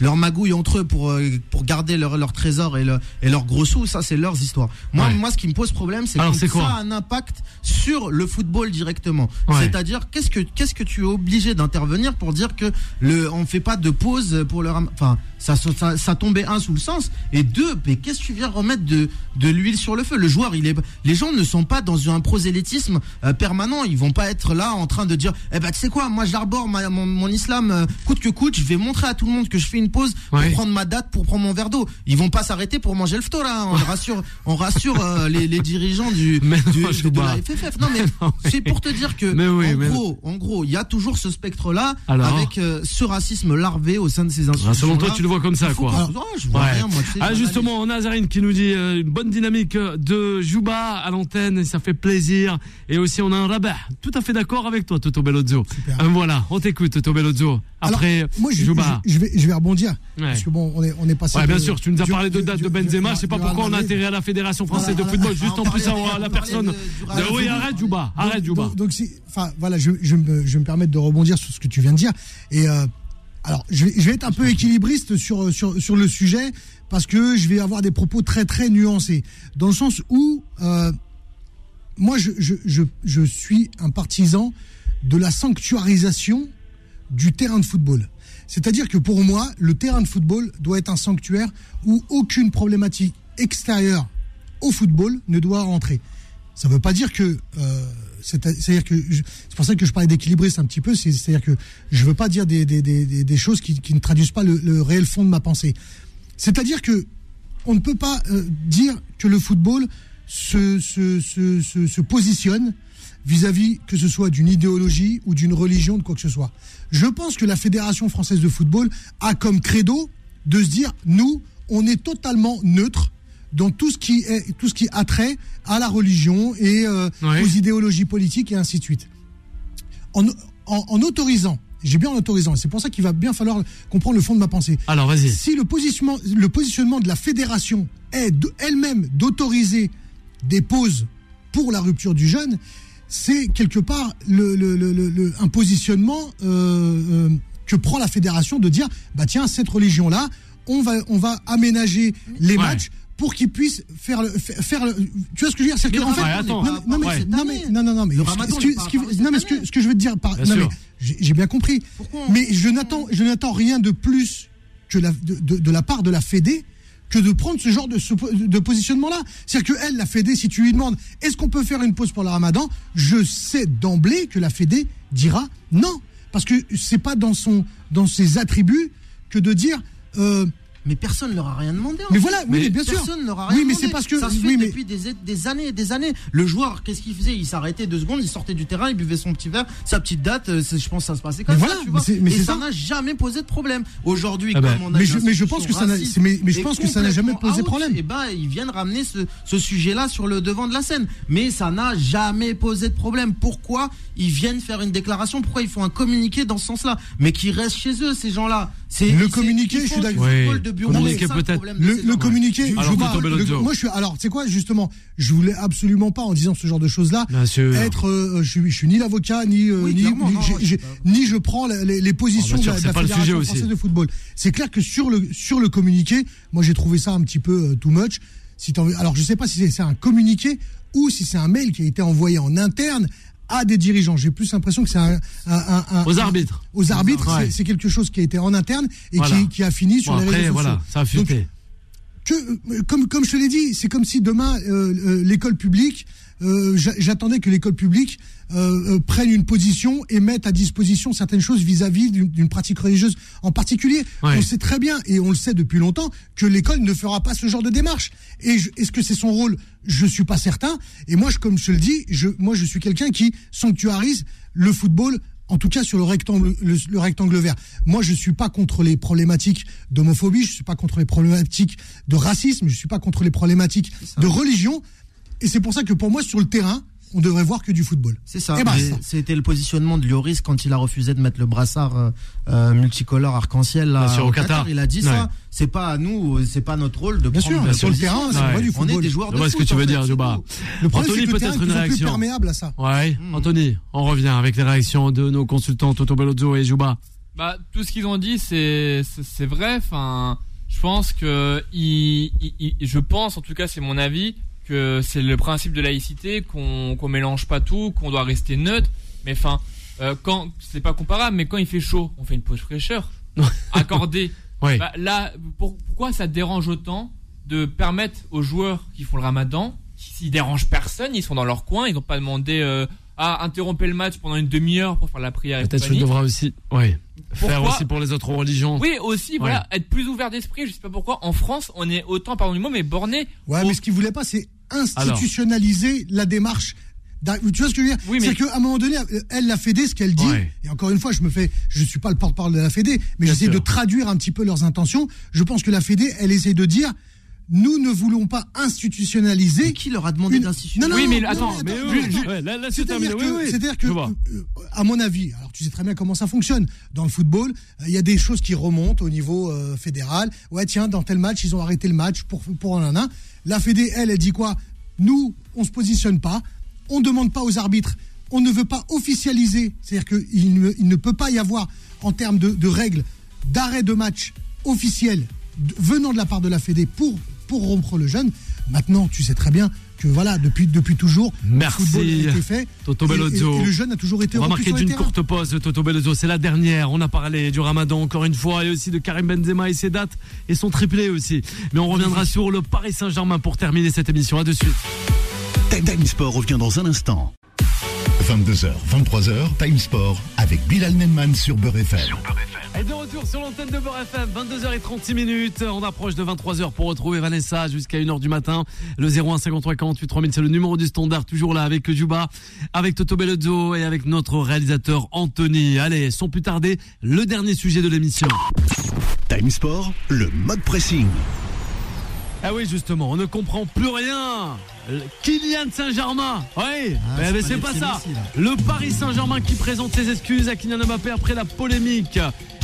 leur, magouille entre eux pour, euh, pour garder leur, leur trésor et, leur, et leurs gros sous, ça, c'est leurs histoires. Moi, moi, ce qui me pose problème, c'est que ça a un impact sur le football directement. C'est-à-dire, qu'est-ce que, qu'est-ce que tu es obligé d'intervenir pour dire que le, on fait pas de pause pour le enfin, ça, ça, ça, tombait un sous le sens et deux, mais qu'est-ce que tu viens remettre de, de l'huile sur le feu Le joueur, il est, les gens ne sont pas dans un prosélytisme euh, permanent. Ils vont pas être là en train de dire, eh ben tu sais quoi, moi j'arbore mon, mon, islam euh, coûte que coûte. Je vais montrer à tout le monde que je fais une pause pour prendre ma date, pour prendre mon verre d'eau. Ils vont pas s'arrêter pour manger le fto là. On rassure, on rassure euh, les, les, dirigeants du, mais du de la FFF. Non mais c'est pour te dire que en gros, en gros, il y a toujours ce spectre là avec ce racisme larvé au sein de ces institutions. Selon toi, tu le vois comme ça quoi. je vois rien, moi, ah justement, Nazarine qui nous dit une bonne dynamique de Jouba à l'antenne, ça fait plaisir. Et aussi, on a un rabat. Tout à fait d'accord avec toi, Toto Bellozzo. Euh, voilà, on t'écoute, Toto Bellozzo. Après, moi, je, Jouba. Je, vais, je vais rebondir. Parce que bon, on est, on est passé. Ouais, bien sûr, tu nous as parlé de date de Benzema. Je sais pas pourquoi on a intérêt à la Fédération française de football, juste en plus à la personne. Oui, arrête, Jouba. Arrête, Jouba. Donc, enfin, voilà, je, je, me, je me permettre de rebondir sur ce que tu viens de dire. Et, euh, alors, je vais, je vais, être un peu équilibriste sur, sur, sur le sujet parce que je vais avoir des propos très très nuancés. Dans le sens où euh, moi je, je, je, je, suis un partisan de la sanctuarisation du terrain de football. C'est-à-dire que pour moi, le terrain de football doit être un sanctuaire où aucune problématique extérieure au football ne doit rentrer. Ça ne veut pas dire que euh, c'est-à-dire que c'est pour ça que je parlais d'équilibriste un petit peu. C'est-à-dire que je veux pas dire des, des, des, choses qui, qui, ne traduisent pas le, réel fond de ma pensée. C'est-à-dire que on ne peut pas euh, dire que le football se, se, se, se positionne vis-à-vis que ce soit d'une idéologie ou d'une religion, de quoi que ce soit. Je pense que la Fédération française de football a comme credo de se dire, nous, on est totalement neutre dans tout ce qui est tout ce qui a trait à la religion et euh, aux idéologies politiques et ainsi de suite. En, en, en autorisant j'ai bien en autorisant. C'est pour ça qu'il va bien falloir comprendre le fond de ma pensée. Alors, vas-y. Si le positionnement, le positionnement de la fédération est elle-même d'autoriser des pauses pour la rupture du jeûne, c'est quelque part le, le, le, un positionnement euh, euh, que prend la fédération de dire bah tiens cette religion là on va on va aménager les matchs pour qu'ils puissent faire le, faire le, tu vois ce que je veux dire c'est que en fait non, non, mais, non, mais non non non mais ce que ce que je veux te dire par, non mais j'ai bien compris. Mais je n'attends je n'attends rien de plus que la, de, de, de, la part de la Fédé que de prendre ce genre de, de positionnement-là. C'est-à-dire que elle, la Fédé, si tu lui demandes est-ce qu'on peut faire une pause pour le Ramadan, je sais d'emblée que la Fédé dira non, parce que c'est pas dans son dans ses attributs que de dire euh, Mais personne ne leur a rien demandé. Mais voilà, oui, mais bien sûr. Personne ne leur a rien Oui, mais c'est parce que- ça se fait oui, mais- depuis des, des années et des années. Le joueur, qu'est-ce qu'il faisait? Il s'arrêtait deux secondes, il sortait du terrain, il buvait son petit verre, sa petite date. euh, Je pense que ça se passait comme Mais ça. voilà, tu vois. mais et ça n'a jamais posé de problème. Aujourd'hui, Ah ben, comme on a mais je- mais je pense que ça n'a- mais- mais je pense que ça n'a jamais posé out, problème. Et ben, ils viennent ramener ce, ce sujet-là sur le devant de la scène. Mais ça n'a jamais posé de problème. Pourquoi ils viennent faire une déclaration? Pourquoi ils font un communiqué dans ce sens-là? Mais qui restent chez eux, ces gens-là. C'est Le communiqué, je suis d'accord. De bureau, peut-être. Le, le Alors, je le- Bellozzo. moi je suis alors c'est quoi justement je voulais absolument pas en disant ce genre de choses là être euh, je, suis, je suis ni l'avocat ni euh, Oui, ni, ni, non, je pas. ni prends les, les positions Oh, bien sûr, de la, la pas Fédération française de football. C'est clair que sur le sur le communiqué, moi j'ai trouvé ça un petit peu euh, too much. Si alors je sais pas si c'est un communiqué ou si c'est un mail qui a été envoyé en interne à des dirigeants. J'ai plus l'impression que c'est un, un- un- un- Aux arbitres. Aux arbitres, Ouais. c'est- quelque chose qui a été en interne et Voilà. qui, qui a fini sur Bon, les après, réseaux sociaux. voilà, ça a Donc, fuité. que, euh, comme, comme je te l'ai dit, c'est comme si demain, euh, euh, l'école publique, euh, j'a- j'attendais que l'école publique euh, euh, prenne une position et mette à disposition certaines choses vis-à-vis d'une pratique religieuse en particulier. Ouais. On sait très bien, et on le sait depuis longtemps, que l'école ne fera pas ce genre de démarche. Et est-ce que c'est son rôle? Je suis pas certain. Et moi, je, comme je le dis, je, moi, je suis quelqu'un qui sanctuarise le football en tout cas sur le rectangle, le, le rectangle vert. Moi, je suis pas contre les problématiques d'homophobie, je suis pas contre les problématiques de racisme, je suis pas contre les problématiques de religion. Et c'est pour ça que pour moi, sur le terrain, on devrait voir que du football. C'est ça. Mais C'était le positionnement de Lloris quand il a refusé de mettre le brassard euh, euh, multicolore arc-en-ciel là, Bien sûr, au Qatar. Qatar. Il a dit Ouais. ça. C'est pas à nous, euh, c'est pas notre rôle de Bien prendre sûr, la sur le terrain, c'est Ouais. pas du On est football. des joueurs de vois ce foot. que tu veux fait, dire, Juba. Le problème, Anthony, c'est que le peut-être une de plus réaction. perméable à ça. Ouais, Anthony, on revient avec les réactions de nos consultants Toto Bellozzo et Juba. Bah, tout ce qu'ils ont dit, c'est vrai. Enfin, je pense que je pense, en tout cas, c'est mon avis, que c'est le principe de laïcité, qu'on qu'on mélange pas tout, qu'on doit rester neutre. Mais enfin, euh, quand c'est pas comparable, mais quand il fait chaud, on fait une pause fraîcheur accordée. Ouais. Bah, là, pour- pourquoi ça dérange autant de permettre aux joueurs qui font le ramadan, s'ils dérangent personne, ils sont dans leur coin, ils n'ont pas demandé euh, à interrompre le match pendant une demi-heure pour faire la prière. Peut-être que je compagnie. devrais aussi, ouais, faire aussi pour les autres religions. Oui, aussi, voilà, être plus ouvert d'esprit. Je sais pas pourquoi. En France, on est autant, pardon du mot, mais borné. Ouais, au- mais ce qu'il voulait pas, c'est institutionnaliser la démarche. Tu vois ce que je veux dire? Oui, mais- C'est qu'à un moment donné, elle, la Fédé, ce qu'elle dit, Ouais. et encore une fois, je me fais, je suis pas le porte-parole de la Fédé, mais j'essaie de traduire un petit peu leurs intentions. Je pense que la Fédé, elle essaie de dire, nous ne voulons pas institutionnaliser. Mais qui leur a demandé Une- d'institutionnaliser Oui, mais non, attends, non, mais attends, eux, attends. ju- Ouais, là, là, c'est C'est-à-dire Oui, oui. c'est-à-dire que euh, à mon avis, alors tu sais très bien comment ça fonctionne dans le football, euh, il y a des choses qui remontent au niveau euh, fédéral. Ouais, tiens, dans tel match, ils ont arrêté le match pour pour un an. La Fédé, elle, elle dit quoi? Nous, on se positionne pas, on demande pas aux arbitres, on ne veut pas officialiser, c'est-à-dire qu'il ne, il ne peut pas y avoir en termes de, de règles d'arrêt de match officiel de- venant de la part de la Fédé pour pour rompre le jeûne. Maintenant, tu sais très bien que voilà, depuis depuis toujours, Merci, le football a été fait. Toto Et- et- Bellozzo. Et, le jeune a toujours été On va marquer d'une courte pause, Toto Bellozzo. C'est la dernière. On a parlé du Ramadan encore une fois et aussi de Karim Benzema et ses dates et son triplé aussi. Mais on reviendra sur le Paris Saint-Germain pour terminer cette émission. À de suite. Time Sport revient dans un instant. 22h, 23h, Time Sport avec Bilal Nenman sur Beurre FM. Et de retour sur l'antenne de Beurre FM, 22h36 minutes. On approche de 23h pour retrouver Vanessa jusqu'à 1h du matin. Le 01 53 48 3000, c'est le numéro du standard. Toujours là avec Juba, avec Toto Bellozzo et avec notre réalisateur Anthony. Allez, sans plus tarder, le dernier sujet de l'émission. Time Sport, le mode pressing. Ah oui, justement, on ne comprend plus rien. Kylian Saint-Germain. Oui, Ah, mais, c'est mais pas c'est les pas ça. Le Paris Saint-Germain qui présente ses excuses à Kylian Mbappé après la polémique.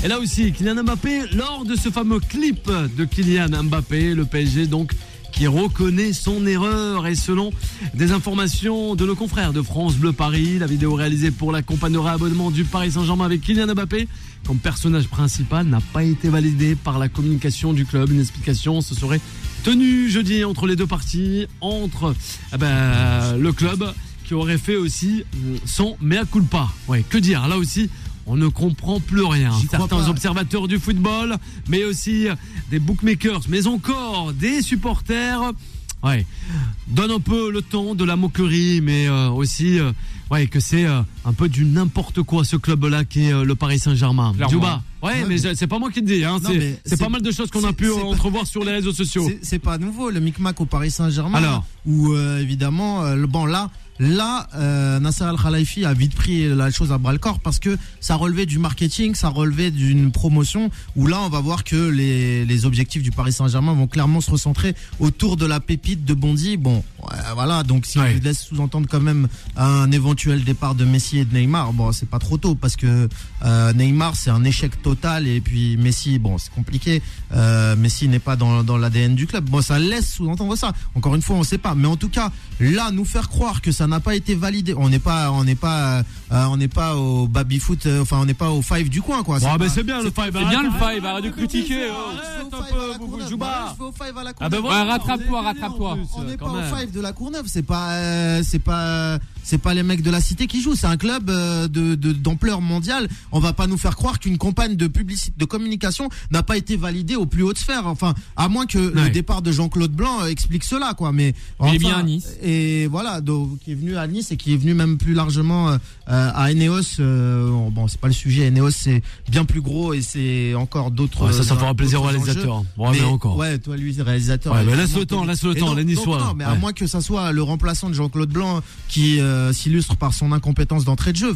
Et là aussi, Kylian Mbappé, lors de ce fameux clip de Kylian Mbappé, le PSG donc qui reconnaît son erreur et selon des informations de nos confrères de France Bleu Paris, la vidéo réalisée pour la campagne de réabonnement du Paris Saint-Germain avec Kylian Mbappé comme personnage principal n'a pas été validée par la communication du club. Une explication se serait tenue jeudi entre les deux parties, entre eh ben, le club qui aurait fait aussi euh, son mea culpa. Ouais, que dire Là aussi, on ne comprend plus rien. Certains observateurs du football, mais aussi des bookmakers, mais encore des supporters Ouais. Donne un peu le temps de la moquerie, mais euh, aussi euh, ouais, que c'est euh, un peu du n'importe quoi ce club-là qui est le Paris Saint-Germain. Djouba. Ouais, mais c'est pas moi qui le dis. Hein. C'est pas mal de choses qu'on a pu entrevoir sur les réseaux sociaux. C'est pas nouveau le micmac au Paris Saint-Germain. Alors, où évidemment, le bon là Là, euh, Nasser Al-Khalifi a vite pris la chose à bras le corps parce que ça relevait du marketing, ça relevait d'une promotion où là, on va voir que les, les objectifs du Paris Saint-Germain vont clairement se recentrer autour de la pépite de Bondy. Bon, voilà, donc si ouais. laisse sous-entendre quand même un éventuel départ de Messi et de Neymar, bon, c'est pas trop tôt parce que euh, Neymar, c'est un échec total et puis Messi, bon, c'est compliqué. Euh, Messi n'est pas dans, dans l'ADN du club. Bon, ça laisse sous-entendre ça. Encore une fois, on sait pas. Mais en tout cas, là, nous faire croire que ça n'a pas été validé. On n'est pas, on n'est pas, euh, on n'est pas au baby foot. Euh, enfin, on n'est pas au five du coin, quoi. Ouais, c'est bien le five. C'est bien le five. Arrête de critiquer. Ah ben voilà. Rattrape-toi, rattrape-toi. On n'est pas au five de la Courneuve. C'est pas, euh, c'est pas c'est pas les mecs de la cité qui jouent, c'est un club euh, de d'ampleur mondiale. On va pas nous faire croire qu'une campagne de publicité, de communication n'a pas été validée au plus haute sphère. Enfin, à moins que le départ de Jean-Claude Blanc euh, explique cela, quoi. Mais il est bien à Nice. Et voilà, donc qui est venu à Nice et qui est venu même plus largement euh, à Eneos. bon, c'est pas le sujet. Eneos, c'est bien plus gros et c'est encore d'autres. ça, ça fera plaisir aux réalisateurs. mais, encore. Ouais, toi, lui, réalisateur. Ouais, mais laisse le temps, laisse le temps, les Niçois. Non, mais à moins que ça soit le remplaçant de Jean-Claude Blanc qui euh, s'illustre par son incompétence d'entrée de jeu.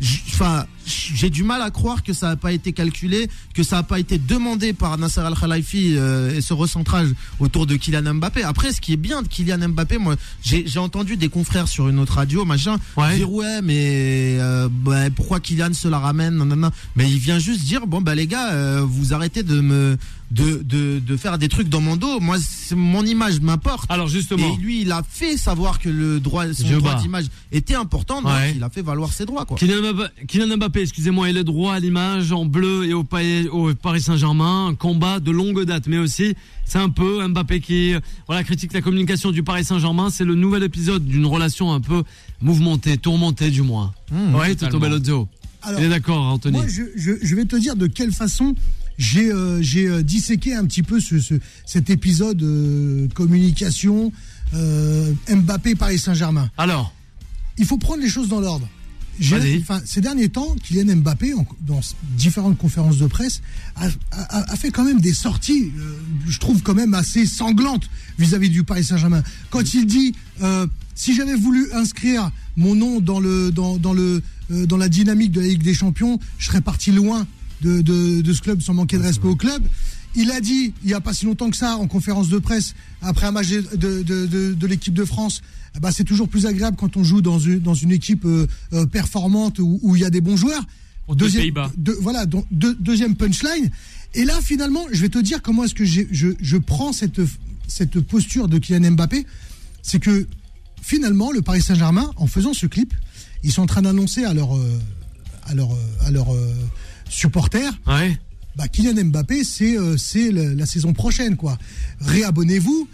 Enfin, j'ai du mal à croire que ça n'a pas été calculé, que ça n'a pas été demandé par Nasser Al Khelaifi euh, et ce recentrage autour de Kylian Mbappé. Après, ce qui est bien de Kylian Mbappé, moi, j'ai entendu des confrères sur une autre radio, machin, dire ouais, mais euh, bah, pourquoi Kylian se la ramène, non. Mais il vient juste dire bon bah les gars, vous arrêtez de me de, de, de, faire des trucs dans mon dos. Moi, mon image m'importe. Alors justement. Et lui, il a fait savoir que le droit, son droit d'image était important, donc il a fait valoir ses droits. Quoi. Kylian Mbappé, excusez-moi, il est droit à l'image en bleu et au, au Paris Saint-Germain. Un combat de longue date, mais aussi c'est un peu Mbappé qui voilà critique la communication du Paris Saint-Germain. C'est le nouvel épisode d'une relation un peu mouvementée, tourmentée du moins. Mmh, oui, Toto Bellozzo. il est d'accord, Anthony. Moi, je, je, je vais te dire de quelle façon j'ai euh, euh, disséqué un petit peu ce, ce cet épisode euh, communication Mbappé Paris Saint-Germain. Alors, il faut prendre les choses dans l'ordre. Enfin, ces derniers temps, Kylian Mbappé, dans différentes conférences de presse, a, a, a fait quand même des sorties, je trouve quand même assez sanglantes vis-à-vis du Paris Saint-Germain. Quand il dit, si j'avais voulu inscrire mon nom dans le dans, dans le dans la dynamique de la Ligue des Champions, je serais parti loin de, de, ce club sans manquer de respect au club. Il a dit, il n'y a pas si longtemps que ça, en conférence de presse, après un match de, de l'équipe de France, bah, c'est toujours plus agréable quand on joue dans une, dans une équipe euh, euh, performante où, il y a des bons joueurs. Deuxième, de, voilà, donc, deuxième punchline. Et là, finalement, je vais te dire comment est-ce que je, je prends cette, cette posture de Kylian Mbappé. C'est que finalement, le Paris Saint-Germain, en faisant ce clip, ils sont en train d'annoncer à leur, euh, à leur, à leur supporters. Ouais. Bah, Kylian Mbappé, c'est euh, c'est la saison prochaine, quoi. Réabonnez-vous.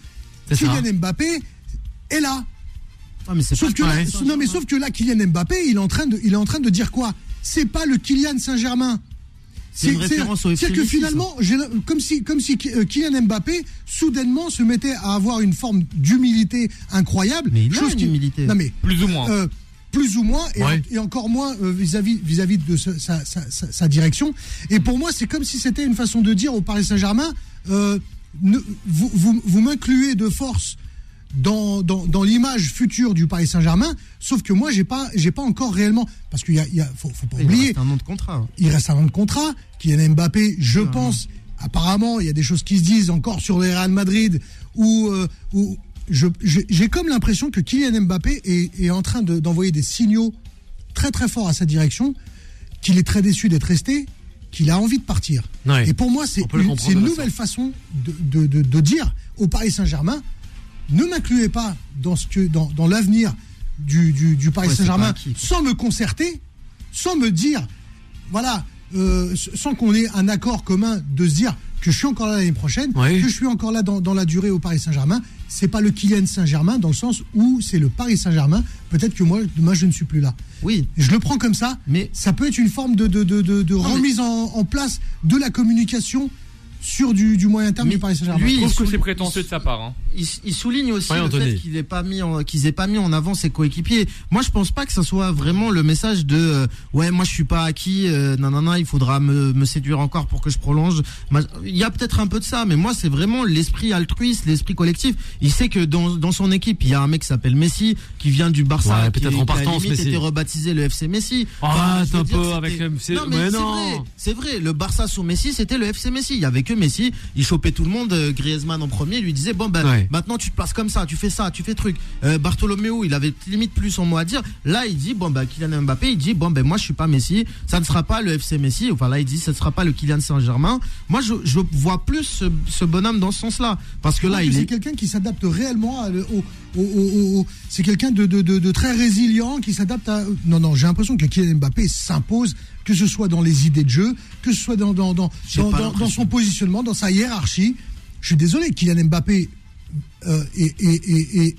Kylian Mbappé est là. Ah, mais sauf que là, non, mais sauf que là, Kylian Mbappé, il est en train de, il est en train de dire quoi? C'est pas le Kylian Saint-Germain. C'est que finalement, comme si, comme si euh, Kylian Mbappé soudainement se mettait à avoir une forme d'humilité incroyable. Mais il a une humilité. Non mais plus ou moins. Euh, plus ou moins, et, encore moins euh, vis-à-vis vis-à-vis de sa, direction. Et pour moi, c'est comme si c'était une façon de dire au Paris Saint-Germain, euh, vous, vous, m'incluez de force dans, dans, l'image future du Paris Saint-Germain, sauf que moi, j'ai pas, j'ai pas encore réellement, parce qu'il y a, il faut, pas oublier. Il reste un nom de contrat. Il reste un nom de contrat. Kylian Mbappé, je pense, apparemment, il y a des choses qui se disent encore sur le Real Madrid, où, euh, où j'ai comme l'impression que Kylian Mbappé est, en train d'envoyer des signaux très très forts à sa direction, qu'il est très déçu d'être resté, qu'il a envie de partir. Et pour moi, c'est une, nouvelle façon de, de, dire au Paris Saint-Germain, ne m'incluez pas dans, ce que, dans, dans l'avenir du, du, Paris Saint-Germain sans me concerter, sans me dire, voilà, euh, sans qu'on ait un accord commun de se dire que je suis encore là l'année prochaine, que je suis encore là dans, dans la durée au Paris Saint-Germain c'est pas le Kylian Saint-Germain dans le sens où c'est le Paris Saint-Germain. Peut-être que moi, demain, je ne suis plus là. Oui. Je le prends comme ça, mais ça peut être une forme de, de, de, de remise en, place de la communication sur du, du moyen terme Mais du Paris Saint-Germain. lui, Je trouve il que c'est prétentieux de sa part. hein. il, il souligne aussi Ouais, le Anthony. fait qu'il ait pas mis en- qu'ils aient pas mis en avant ses coéquipiers. Moi, je pense pas que ça soit vraiment le message de euh, ouais, moi je suis pas acquis, euh, non non non, il faudra me, me séduire encore pour que je prolonge. Il y a peut-être un peu de ça, mais moi c'est vraiment l'esprit altruiste, l'esprit collectif. Il sait que dans, dans son équipe, il y a un mec qui s'appelle Messi, qui vient du Barça, Ouais, qui, peut-être qui en a partance, limite Messi. été rebaptisé le FC Messi. Veux un peu avec le FC. Non, mais, Mais c'est vrai, c'est vrai. Le Barça sous Messi, c'était le FC Messi. Il y avait que Messi. Il chopait tout le monde. euh, Griezmann en premier, il lui disait bon ben Ouais. maintenant tu te passes comme ça, tu fais ça, tu fais truc. Euh, Bartolomeo, il avait limite plus son mot à dire. Là, il dit bon ben Kylian Mbappé, il dit bon ben moi je suis pas Messi, ça ne sera pas le FC Messi. Enfin là, il dit ça ne sera pas le Kylian Saint-Germain. Moi, je, je vois plus ce, ce bonhomme dans ce sens-là parce que là, que il c'est est quelqu'un qui s'adapte réellement le- au, au- au- au- c'est quelqu'un de, de, de, de très résilient qui s'adapte à non non j'ai l'impression que Kylian Mbappé s'impose que ce soit dans les idées de jeu que ce soit dans son positionnement dans sa hiérarchie. Je suis désolé Kylian Mbappé euh,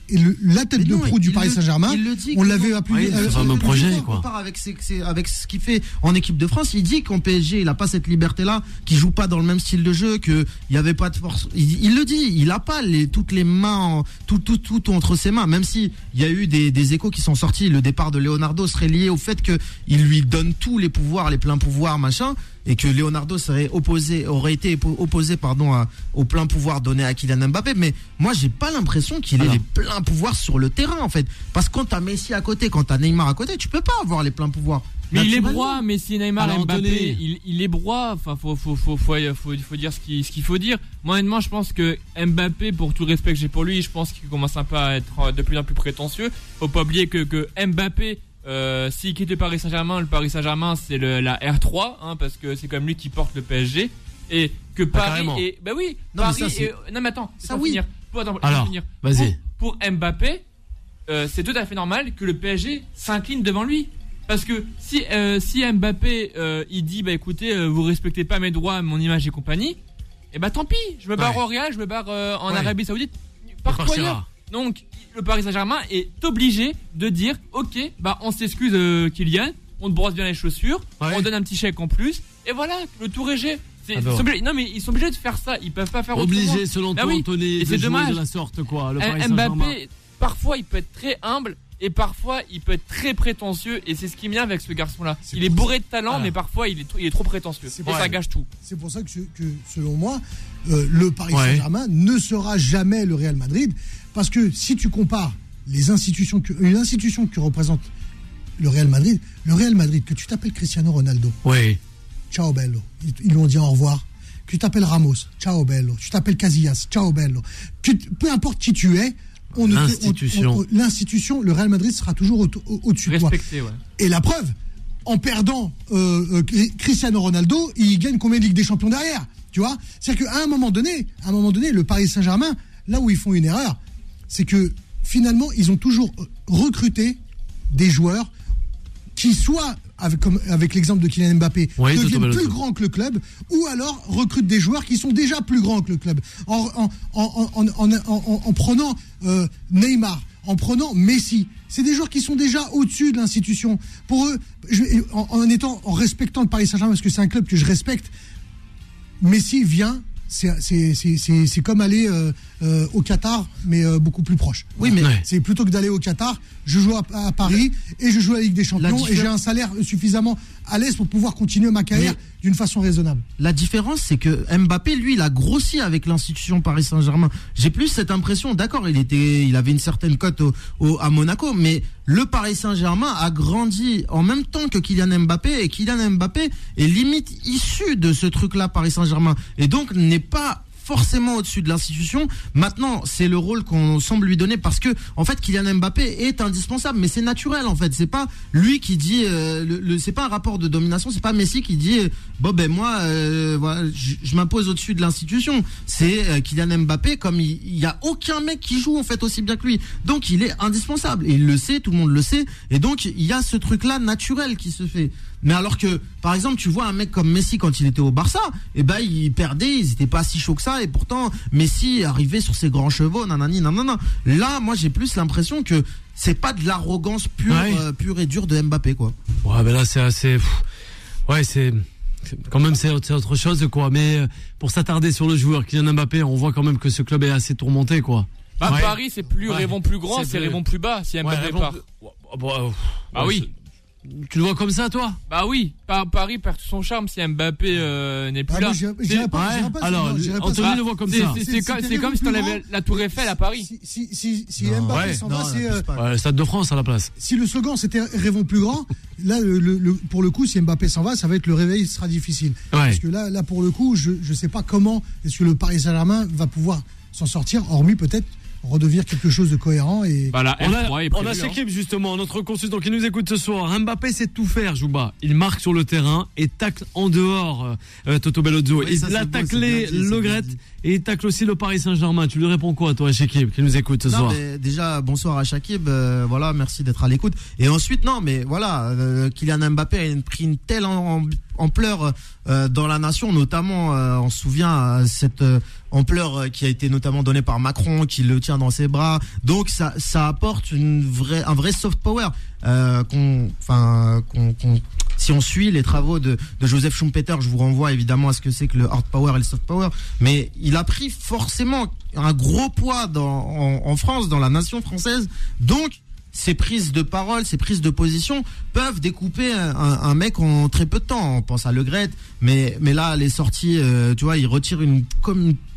le- la tête de proue du Paris Saint-Germain on l'avait appelé c'est le fameux projet, quoi. Avec, ses- ses- avec ce qu'il fait en équipe de France. Il dit qu'en PSG, il a pas cette liberté-là, qu'il joue pas dans le même style de jeu, qu'il n'y avait pas de force. Il, il le dit, il a pas les, toutes les mains, en- tout, tout, tout entre ses mains. Même si il y a eu des, des échos qui sont sortis, le départ de Leonardo serait lié au fait qu'il lui donne tous les pouvoirs, les pleins pouvoirs, machin. Et que Leonardo serait opposé, aurait été oppo- opposé, pardon, à- au plein pouvoir donné à Kylian Mbappé. Mais moi, j'ai pas l'impression qu'il ait les pleins pouvoirs sur le terrain, en fait. Parce que quand t'as Messi à côté, quand t'as Neymar à côté, tu peux pas avoir les pleins pouvoirs. Mais il est broie, Messi, Neymar, Alors, Mbappé, Anthony. il, il est broie. Enfin, faut, faut, faut, faut, faut, faut dire ce qu'il ce qu'il faut dire. Moi, honnêtement, je pense que Mbappé, pour tout le respect que j'ai pour lui, je pense qu'il commence un peu à être euh, de plus en plus prétentieux. Faut pas oublier que, que Mbappé, euh, s'il quitte le Paris Saint-Germain, le Paris Saint-Germain, c'est la R3, hein, parce que c'est comme lui qui porte le PSG. Et que Paris carrément. est. Bah oui, Non, mais Paris ça, est- Non, mais attends, Ça, oui. finir. Pour, attends, Alors, finir. vas-y. Pour, pour Mbappé, euh, c'est tout à fait normal que le PSG s'incline devant lui. Parce que si, euh, si Mbappé il dit bah écoutez vous respectez pas mes droits, mon image et compagnie, et bah tant pis, je me barre Ouais. au Real, je me barre en Ouais. Arabie Saoudite, partout partira. ailleurs. Donc le Paris Saint-Germain est obligé de dire ok bah on s'excuse euh, Kylian, on te brosse bien les chaussures, Ouais. on donne un petit chèque en plus et voilà le tour est gé. C'est- Ah non mais ils sont obligés de faire ça, ils peuvent pas faire autrement. Obligé, selon Bah toi, oui. Anthony, Et de dommage. de la sorte, quoi. Le Paris. Mbappé, parfois il peut être très humble et parfois il peut être très prétentieux et c'est ce qui me vient avec ce garçon-là. C'est Il est bourré de talent Voilà. mais parfois il est, trop- il est trop prétentieux. C'est Et pour ça ça. gâche tout. C'est pour ça que, que, selon moi, euh, le Paris Ouais. Saint-Germain ne sera jamais le Real Madrid. Parce que si tu compares les institutions que, institution que représente le Real Madrid, le Real Madrid, que tu t'appelles Cristiano Ronaldo, Oui. ciao bello, ils, ils lui ont dit au revoir. Que tu t'appelles Ramos, ciao bello. Tu t'appelles Casillas, ciao bello. Que peu importe qui tu es, on L'institution. on- on- l'institution, le Real Madrid sera toujours au- au- au-dessus de toi. Respecté, ouais. Et la preuve, en perdant euh, euh, Cristiano Ronaldo, il gagne combien de Ligue des Champions derrière? Tu vois? C'est-à-dire qu'à un moment donné, à un moment donné, le Paris Saint-Germain, là où ils font une erreur, c'est que finalement, ils ont toujours euh, recruté des joueurs qui soit avec, comme avec l'exemple de Kylian Mbappé, deviennent plus grands que le club, ou alors recrutent des joueurs qui sont déjà plus grands que le club. En, en, en, en, en, en- en- en prenant euh, Neymar, en prenant Messi, c'est des joueurs qui sont déjà au-dessus de l'institution. Pour eux, je- en étant, en respectant le Paris Saint-Germain, parce que c'est un club que je respecte, Messi vient, c'est- comme aller euh, euh, au Qatar, mais euh, beaucoup plus proche. Oui, mais- Ouais. C'est plutôt que d'aller au Qatar, je joue à, à Paris et je joue à la Ligue des Champions et j'ai un salaire suffisamment à l'aise pour pouvoir continuer ma carrière Mais- d'une façon raisonnable. La différence, c'est que Mbappé, lui, il a grossi avec l'institution Paris Saint-Germain. J'ai plus cette impression. D'accord, il était, il avait une certaine cote à Monaco, mais le Paris Saint-Germain a grandi en même temps que Kylian Mbappé, et Kylian Mbappé est limite issu de ce truc-là, Paris Saint-Germain, et donc n'est pas forcément au-dessus de l'institution. Maintenant, c'est le rôle qu'on semble lui donner parce que, en fait, Kylian Mbappé est indispensable, mais c'est naturel, en fait. C'est pas lui qui dit, euh, le, le- c'est pas un rapport de domination, c'est pas Messi qui dit, euh, bon ben moi, euh, voilà, je, je m'impose au-dessus de l'institution. C'est euh, Kylian Mbappé, comme il, il y a aucun mec qui joue en fait aussi bien que lui, donc il est indispensable et il le sait, tout le monde le sait, et donc il y a ce truc-là naturel qui se fait. Mais alors que, par exemple, tu vois un mec comme Messi quand il était au Barça, et ben il perdait, ils étaient pas si chauds que ça, et pourtant Messi arrivait sur ses grands chevaux, nanani, nanana. Là, moi j'ai plus l'impression que c'est pas de l'arrogance pure, Ouais. euh, pure et dure de Mbappé quoi. Ouais, ben là, c'est assez. Ouais, c'est. quand même, c'est autre chose, quoi. Mais euh, pour s'attarder sur le joueur Kylian Mbappé, on voit quand même que ce club est assez tourmenté, quoi. Bah, Paris, c'est plus rêvons plus grand, c'est rêvons plus bas si Mbappé part. ah oui. Tu le vois comme ça, toi Bah oui. Paris perd son charme si Mbappé euh, n'est plus ah, là. pas, Alors, Anthony le voit comme ça. C'est comme, si t'enlèves la Tour Eiffel à Paris. Si, si, si, Mbappé s'en va, c'est. Euh, le Stade de France à la place. Si le slogan c'était rêvons plus grand, là, pour le coup, si Mbappé s'en va, ça va être le réveil sera difficile. Parce que là, là, pour le coup, je ne sais pas comment est-ce que le Paris Saint-Germain va pouvoir s'en sortir, hormis peut-être redevenir quelque chose de cohérent. Et... on a, on a justement, notre consultant qui nous écoute ce soir. Mbappé sait tout faire, Jouba. Il marque sur le terrain et tacle en dehors euh, euh Toto Bellozzo. il a taclé Le Gret et il tacle aussi le Paris Saint-Germain. Tu lui réponds quoi, toi, Shakib, qui nous écoute ce soir Déjà, bonsoir à Shakib. Euh, voilà, merci d'être à l'écoute. Et ensuite, non, mais voilà, euh, Kylian Mbappé a pris une telle ampleur dans la nation, notamment, on se souvient, cette ampleur qui a été notamment donnée par Macron, qui le tient dans ses bras. Donc ça, ça apporte une vraie, un vrai soft power. Euh, enfin, si on suit les travaux de, de, Joseph Schumpeter, je vous renvoie évidemment à ce que c'est que le hard power et le soft power. Mais il a pris forcément un gros poids dans, en, en France, dans la nation française. Donc ces prises de parole, ces prises de position peuvent découper un, mec en très peu de temps. On pense à Le Gret, mais, mais là, les sorties, euh, tu vois, il retire une,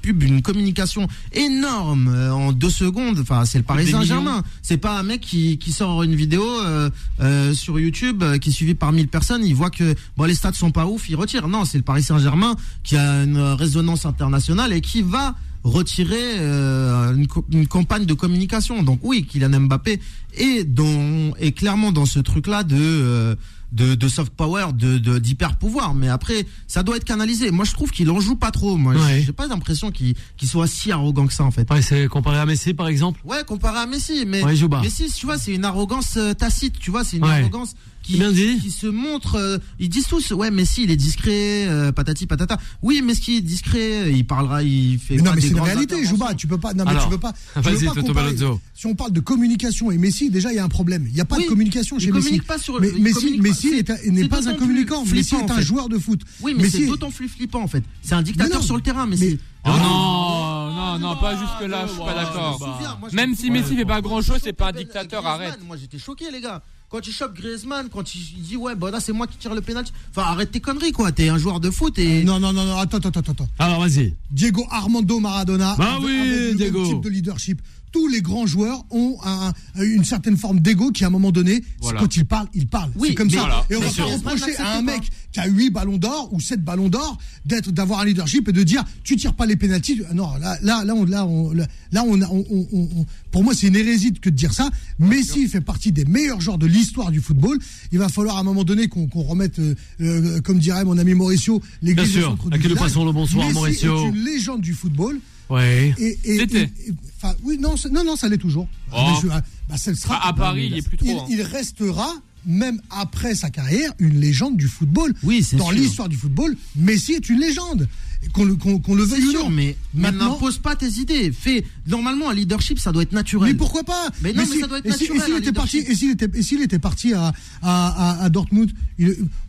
pub, une communication énorme euh, en deux secondes. Enfin, c'est le Paris Saint-Germain. C'est pas un mec qui, qui sort une vidéo euh, sur YouTube qui est suivi par 1000 personnes. Il voit que bon, les stats sont pas ouf, il retire. Non, c'est le Paris Saint-Germain qui a une résonance internationale et qui va retirer euh, une, campagne de communication. Donc oui, Kylian Mbappé est, dans, est clairement dans ce truc-là de, euh, de, de, soft power, de d'hyper pouvoir. Mais après, ça doit être canalisé. Moi, je trouve qu'il en joue pas trop. Moi, j'ai pas l'impression qu'il soit si arrogant que ça en fait. Ouais, c'est comparé à Messi par exemple. Ouais, comparé à Messi, mais Messi, tu vois, c'est une arrogance euh, tacite. Tu vois, c'est une arrogance qui, se montre. Euh, ils disent tous, ouais, Messi, il est discret, euh, patati patata. Oui, Messi est discret, il parlera, il fait. Mais non, mais c'est une réalité, Jouba. Tu peux pas. Non, mais tu peux pas. si on parle de communication et Messi, déjà, il y a un problème. Il n'y a pas de communication chez Messi. Pas sur, mais Messi, Messi n'est pas un communicant. Messi est un joueur de foot. Oui, mais c'est d'autant plus flippant en fait. C'est un dictateur sur le terrain, Messi. Oh non, non, non, pas jusque là, je suis pas d'accord. Même si Messi fait pas grand chose, c'est pas un dictateur, arrête. Moi j'étais choqué les gars quand tu chopes Griezmann, quand il dit ouais, bah là c'est moi qui tire le pénalty. Enfin, arrête tes conneries quoi. T'es un joueur de foot et. Non, non, non, non, attends, attends, attends. Alors vas-y. Diego Armando Maradona. Bah oui, Diego. type de leadership tous les grands joueurs ont une certaine forme d'ego qui, à un moment donné, quand ils parlent, ils parlent. c'est comme ça. Et on va pas reprocher à un mec qui a 8 ballons d'or ou 7 ballons d'or d'être, d'avoir un leadership et de dire tu tires pas les pénalties. Non, là, là, là, on, là, on, là, on, on, pour moi, c'est une hérésie que de dire ça. Messi fait partie des meilleurs joueurs de l'histoire du football. Il va falloir à un moment donné qu'on remette, euh, euh, comme dirait mon ami Mauricio, l'église au centre du village. le bonsoir, Mauricio. est une légende du football. Ouais. C'était. Enfin, oui, non, non, non, ça l'est toujours. Oh. Ah, bah, sera, à, Paris, il est plus trop. Hein. il restera même après sa carrière, une légende du football. Oui, c'est Dans l'histoire du football, Messi est une légende. Qu'on le, qu'on, le veuille sûr, mais maintenant n'impose pas tes idées. Fais normalement un leadership, ça doit être naturel. Mais pourquoi pas Mais non, mais, ça doit être naturel. Et s'il était parti, et s'il était, et s'il était parti à, à, à, Dortmund,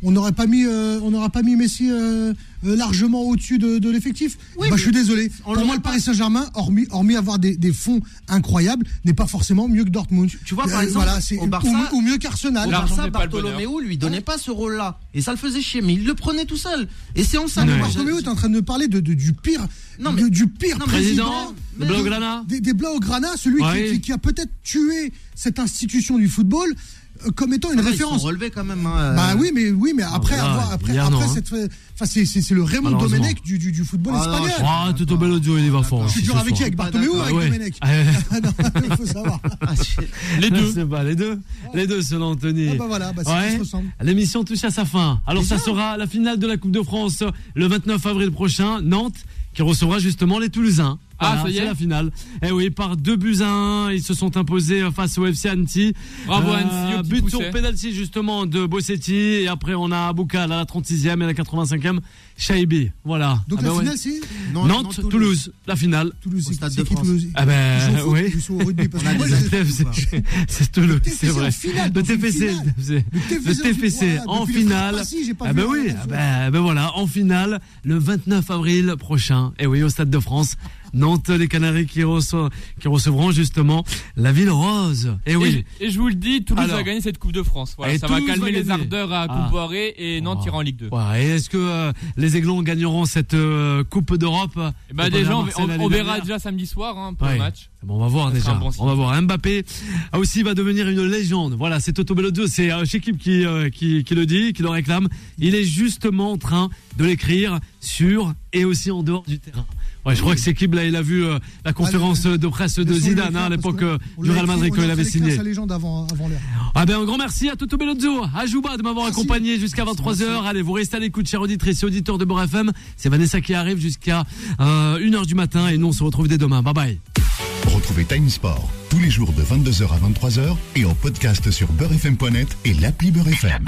on n'aurait pas mis, euh, on n'aurait pas mis Messi euh, euh, largement au-dessus de, de l'effectif. bah, je suis désolé. Pour moi, le Paris Saint-Germain, hormis, hormis avoir des, des fonds incroyables, n'est pas forcément mieux que Dortmund. Tu vois, par exemple, voilà, au Barça, ou, mieux qu'Arsenal. Barça, Bartolomeu lui donnait pas ce rôle-là. Et ça le faisait chier, mais il le prenait tout seul. Et c'est en ça que Bartolomeu est en train de parler de, du pire, non, mais, du pire président, des, des Blaugrana, celui qui, qui, a peut-être tué cette institution du football comme étant une ah, référence. Ils relevé quand même. Hein, bah oui, mais oui, mais après avoir, après, après hein. cette, enfin c'est c'est le Raymond Domenech du, du, du football ah espagnol. Ah, tout au bel audio, il va fort. Je suis dur avec qui Avec Bartomeu ou avec Domenech ah, Il faut savoir. Les deux. Pas, les deux. Les deux selon Anthony. Ah bah voilà, bah. L'émission touche à sa fin. Alors ça sera la finale de la Coupe de France le 29 avril prochain, Nantes qui recevra justement les Toulousains. Ah, ça y c'est est la finale. Eh oui, par deux buts à un, ils se sont imposés face au FC Annecy. Bravo, Annecy, au petit But sur penalty justement de Bossetti et après on a Aboukal à la 36e et à la 85e Shaibi. Voilà. Donc Ah la ouais. finale, c'est Non, Nantes, Toulouse. la finale. Toulouse. Au c'est- Stade de qui France. Toulouse Ah ben oui. Ils sont au rugby. Parce que. C'est Toulouse, c'est vrai. Le TFC, le TFC, voilà, en finale. Passy, j'ai pas Ah ben oui, ah ben, ben voilà, en finale, le 29 avril prochain. Et oui, au Stade de France. Nantes, les Canaries qui, qui recevront justement la Ville Rose. Et Et, oui. je- et je vous le dis, Toulouse Alors. va gagner cette Coupe de France. Voilà, ça va calmer va les ardeurs à Ah. Comboiré et Nantes Oh. ira en Ligue 2. Ouais, et est-ce que euh, les Aiglons gagneront cette euh, Coupe d'Europe? Bah déjà, on, on- verra déjà samedi soir hein, pour Ouais. le match. Bon, on va voir Ça déjà. bon on va voir. Mbappé aussi va devenir une légende. Voilà, c'est Toto Bellodo, c'est euh, Chekib qui, euh, qui, qui le dit, qui le réclame. Il est justement en train de l'écrire sur et aussi en dehors du terrain. Ouais, je crois que Chekib là, il a vu euh, la conférence de presse de Zidane hein, à l'époque euh, du Real Madrid quand il avait signé. sa légende avant, avant l'heure. Ah ben un grand merci à Toto Bellozzo, à Jouba de m'avoir accompagné jusqu'à 23h. Allez, vous restez à l'écoute, chers auditrices et auditeurs de Beurre FM. C'est Vanessa qui arrive jusqu'à euh, 1h du matin et nous on se retrouve dès demain. Bye bye. Retrouvez Time Sport tous les jours de 22h à 23h et en podcast sur beurrefm.net et l'appli Beurre FM.